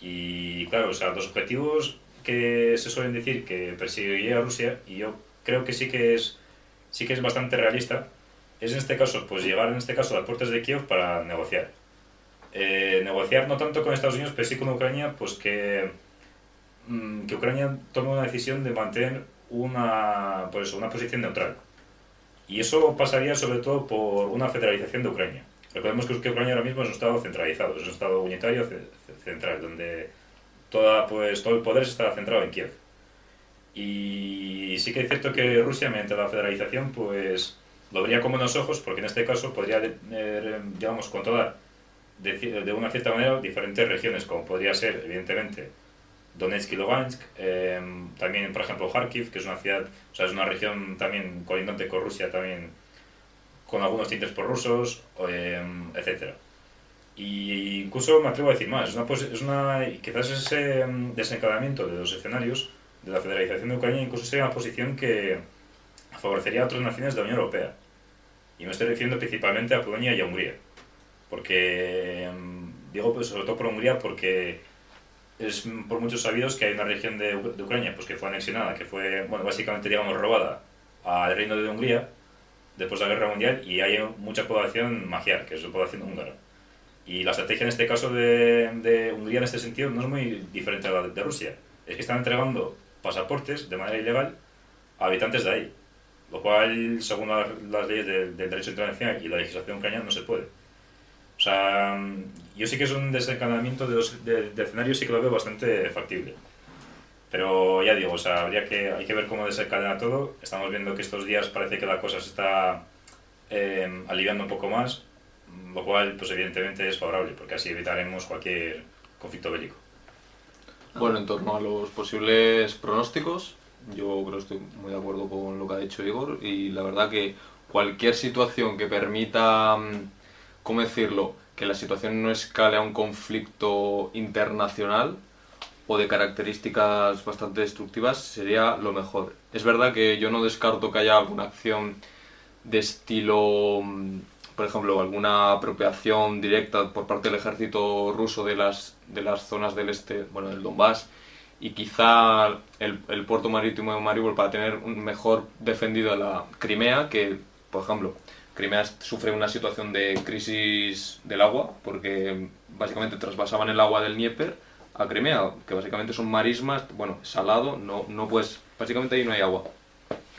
Y claro, o sea, los objetivos que se suelen decir que perseguiría Rusia, y yo creo que sí que es, sí que es bastante realista, es en este caso, pues llegar en este caso a las puertas de Kiev para negociar. Eh, negociar no tanto con Estados Unidos, pero sí con Ucrania, pues que, mm, que Ucrania tome una decisión de mantener una, pues, una posición neutral. Y eso pasaría sobre todo por una federalización de Ucrania. Recordemos que Ucrania ahora mismo es un estado centralizado, es un estado unitario ce- ce- central, donde toda, pues, todo el poder está centrado en Kiev. Y sí que es cierto que Rusia, mediante la federalización, pues lo vería con buenos ojos, porque en este caso podría, eh, digamos, controlar de, de una cierta manera diferentes regiones, como podría ser, evidentemente, Donetsk y Lugansk, eh, también, por ejemplo, Kharkiv, que es una ciudad, o sea, es una región también colindante con Rusia, también con algunos tintes prorrusos, eh, etc. Y incluso me atrevo a decir más, es una, es una quizás ese mm, desencadenamiento de los escenarios de la federalización de Ucrania incluso sería una posición que favorecería a otras naciones de la Unión Europea. Y me estoy refiriendo principalmente a Polonia y a Hungría. Porque, digo pues, sobre todo por Hungría, porque es por muchos sabidos que hay una región de, Ucrania pues, que fue anexionada, que fue, bueno, básicamente, digamos, robada al reino de Hungría después de la Guerra Mundial y hay mucha población magiar, que es la población húngara. Y la estrategia en este caso de, Hungría en este sentido no es muy diferente a la de, Rusia. Es que están entregando pasaportes de manera ilegal a habitantes de ahí. Lo cual, según la- las leyes del, del derecho internacional y la legislación ucraniana, no se puede. O sea, yo sí que es un desencadenamiento de, de, de escenarios, sí que lo veo bastante factible. Pero ya digo, o sea, habría que, hay que ver cómo desencadena todo. Estamos viendo que estos días parece que la cosa se está eh, aliviando un poco más, lo cual, pues evidentemente es favorable, porque así evitaremos cualquier conflicto bélico. Bueno, en torno a los posibles pronósticos, yo creo que estoy muy de acuerdo con lo que ha dicho Igor y la verdad que cualquier situación que permita, mm, ¿cómo decirlo?, que la situación no escale a un conflicto internacional o de características bastante destructivas sería lo mejor. Es verdad que yo no descarto que haya alguna acción de estilo, mm, por ejemplo, alguna apropiación directa por parte del ejército ruso de las, de las zonas del este, bueno, del Donbass, y quizá el, el puerto marítimo de Mariupol para tener un mejor defendido la Crimea, que, por ejemplo, Crimea sufre una situación de crisis del agua, porque básicamente trasvasaban el agua del Dnieper a Crimea, que básicamente son marismas, bueno, salado, no, no pues, básicamente ahí no hay agua.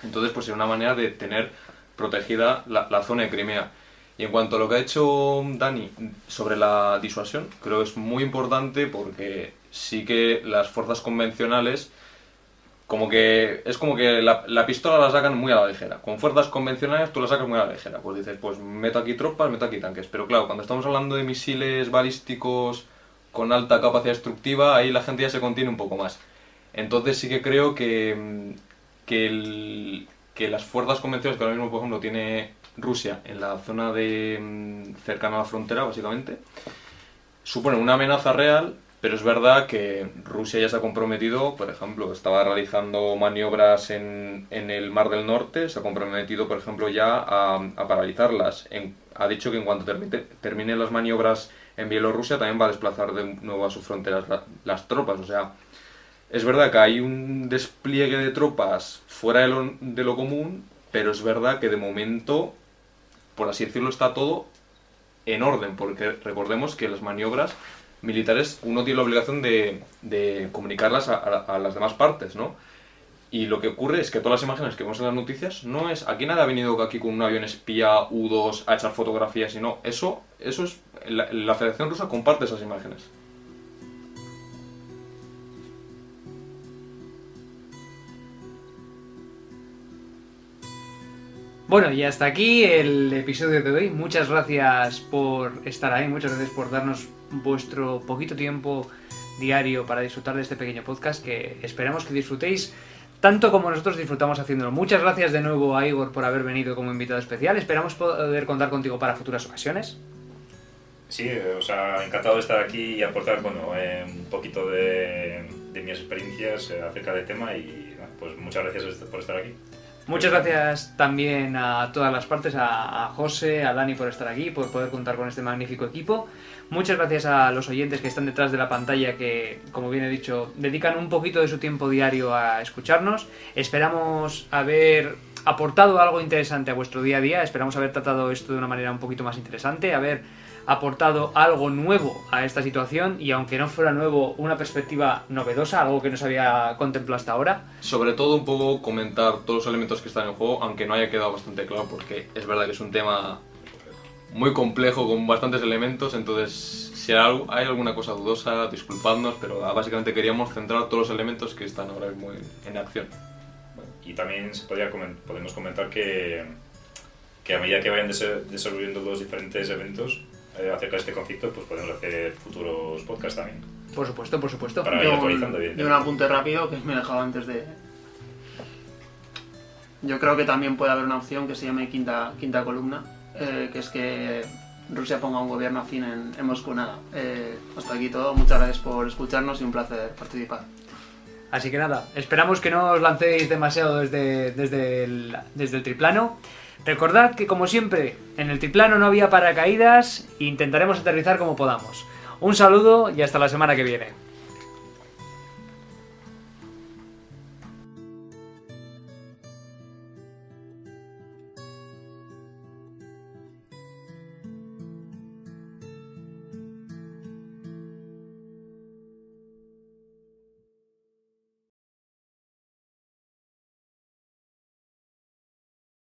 Entonces, pues es una manera de tener protegida la, la zona de Crimea. Y en cuanto a lo que ha hecho Dani sobre la disuasión, creo que es muy importante porque sí que las fuerzas convencionales, como que es como que la, la pistola la sacan muy a la ligera. Con fuerzas convencionales tú la sacas muy a la ligera. Pues dices, pues meto aquí tropas, meto aquí tanques. Pero claro, cuando estamos hablando de misiles balísticos con alta capacidad destructiva, ahí la gente ya se contiene un poco más. Entonces sí que creo que, mm, que, el- que las fuerzas convencionales que ahora mismo, por ejemplo, tiene Rusia en la zona de mm, cercana a la frontera, básicamente, suponen una amenaza real, pero es verdad que Rusia ya se ha comprometido, por ejemplo, estaba realizando maniobras en, en el Mar del Norte, se ha comprometido, por ejemplo, ya a, paralizarlas. Ha dicho que en cuanto termine, las maniobras en Bielorrusia, también va a desplazar de nuevo a sus fronteras la- las tropas. O sea, es verdad que hay un despliegue de tropas fuera de lo común, pero es verdad que de momento, por así decirlo, está todo en orden, porque recordemos que las maniobras militares uno tiene la obligación de, de comunicarlas a, las demás partes, ¿no? Y lo que ocurre es que todas las imágenes que vemos en las noticias no es aquí nadie ha venido aquí con un avión espía U2 a echar fotografías, sino eso, eso es la, la Federación Rusa comparte esas imágenes. Bueno, y hasta aquí el episodio de hoy. Muchas gracias por estar ahí, muchas gracias por darnos vuestro poquito tiempo diario para disfrutar de este pequeño podcast que esperamos que disfrutéis tanto como nosotros disfrutamos haciéndolo. Muchas gracias de nuevo a Igor por haber venido como invitado especial. Esperamos poder contar contigo para futuras ocasiones. Sí, eh, o sea, encantado de estar aquí y aportar, bueno, eh, un poquito de, de mis experiencias eh, acerca del tema y pues muchas gracias por estar aquí. Muchas gracias también a todas las partes, a, José, a Dani por estar aquí, por poder contar con este magnífico equipo. Muchas gracias a los oyentes que están detrás de la pantalla que, como bien he dicho, dedican un poquito de su tiempo diario a escucharnos. Esperamos haber aportado algo interesante a vuestro día a día, esperamos haber tratado esto de una manera un poquito más interesante, haber aportado algo nuevo a esta situación y aunque no fuera nuevo, una perspectiva novedosa, algo que no se había contemplado hasta ahora. Sobre todo un poco comentar todos los elementos que están en juego, aunque no haya quedado bastante claro, porque es verdad que es un tema muy complejo con bastantes elementos, entonces si hay, alguna cosa dudosa, disculpadnos, pero básicamente queríamos centrar todos los elementos que están ahora mismo en, acción. Y también se podría podemos comentar que, que a medida que vayan desarrollando los diferentes eventos acerca de este conflicto, pues podemos hacer futuros podcasts también. Por supuesto, por supuesto. Para ir Yo, actualizando, un- yo un apunte rápido que me he dejado antes de... Yo creo que también puede haber una opción que se llame quinta, quinta columna, eh, que es que Rusia ponga un gobierno afín en, en Moscú. Nada, eh, hasta aquí todo. Muchas gracias por escucharnos y un placer participar. Así que nada, esperamos que no os lancéis demasiado desde, desde, el, desde el triplano. Recordad que como siempre, en el triplano no había paracaídas e intentaremos aterrizar como podamos. Un saludo y hasta la semana que viene.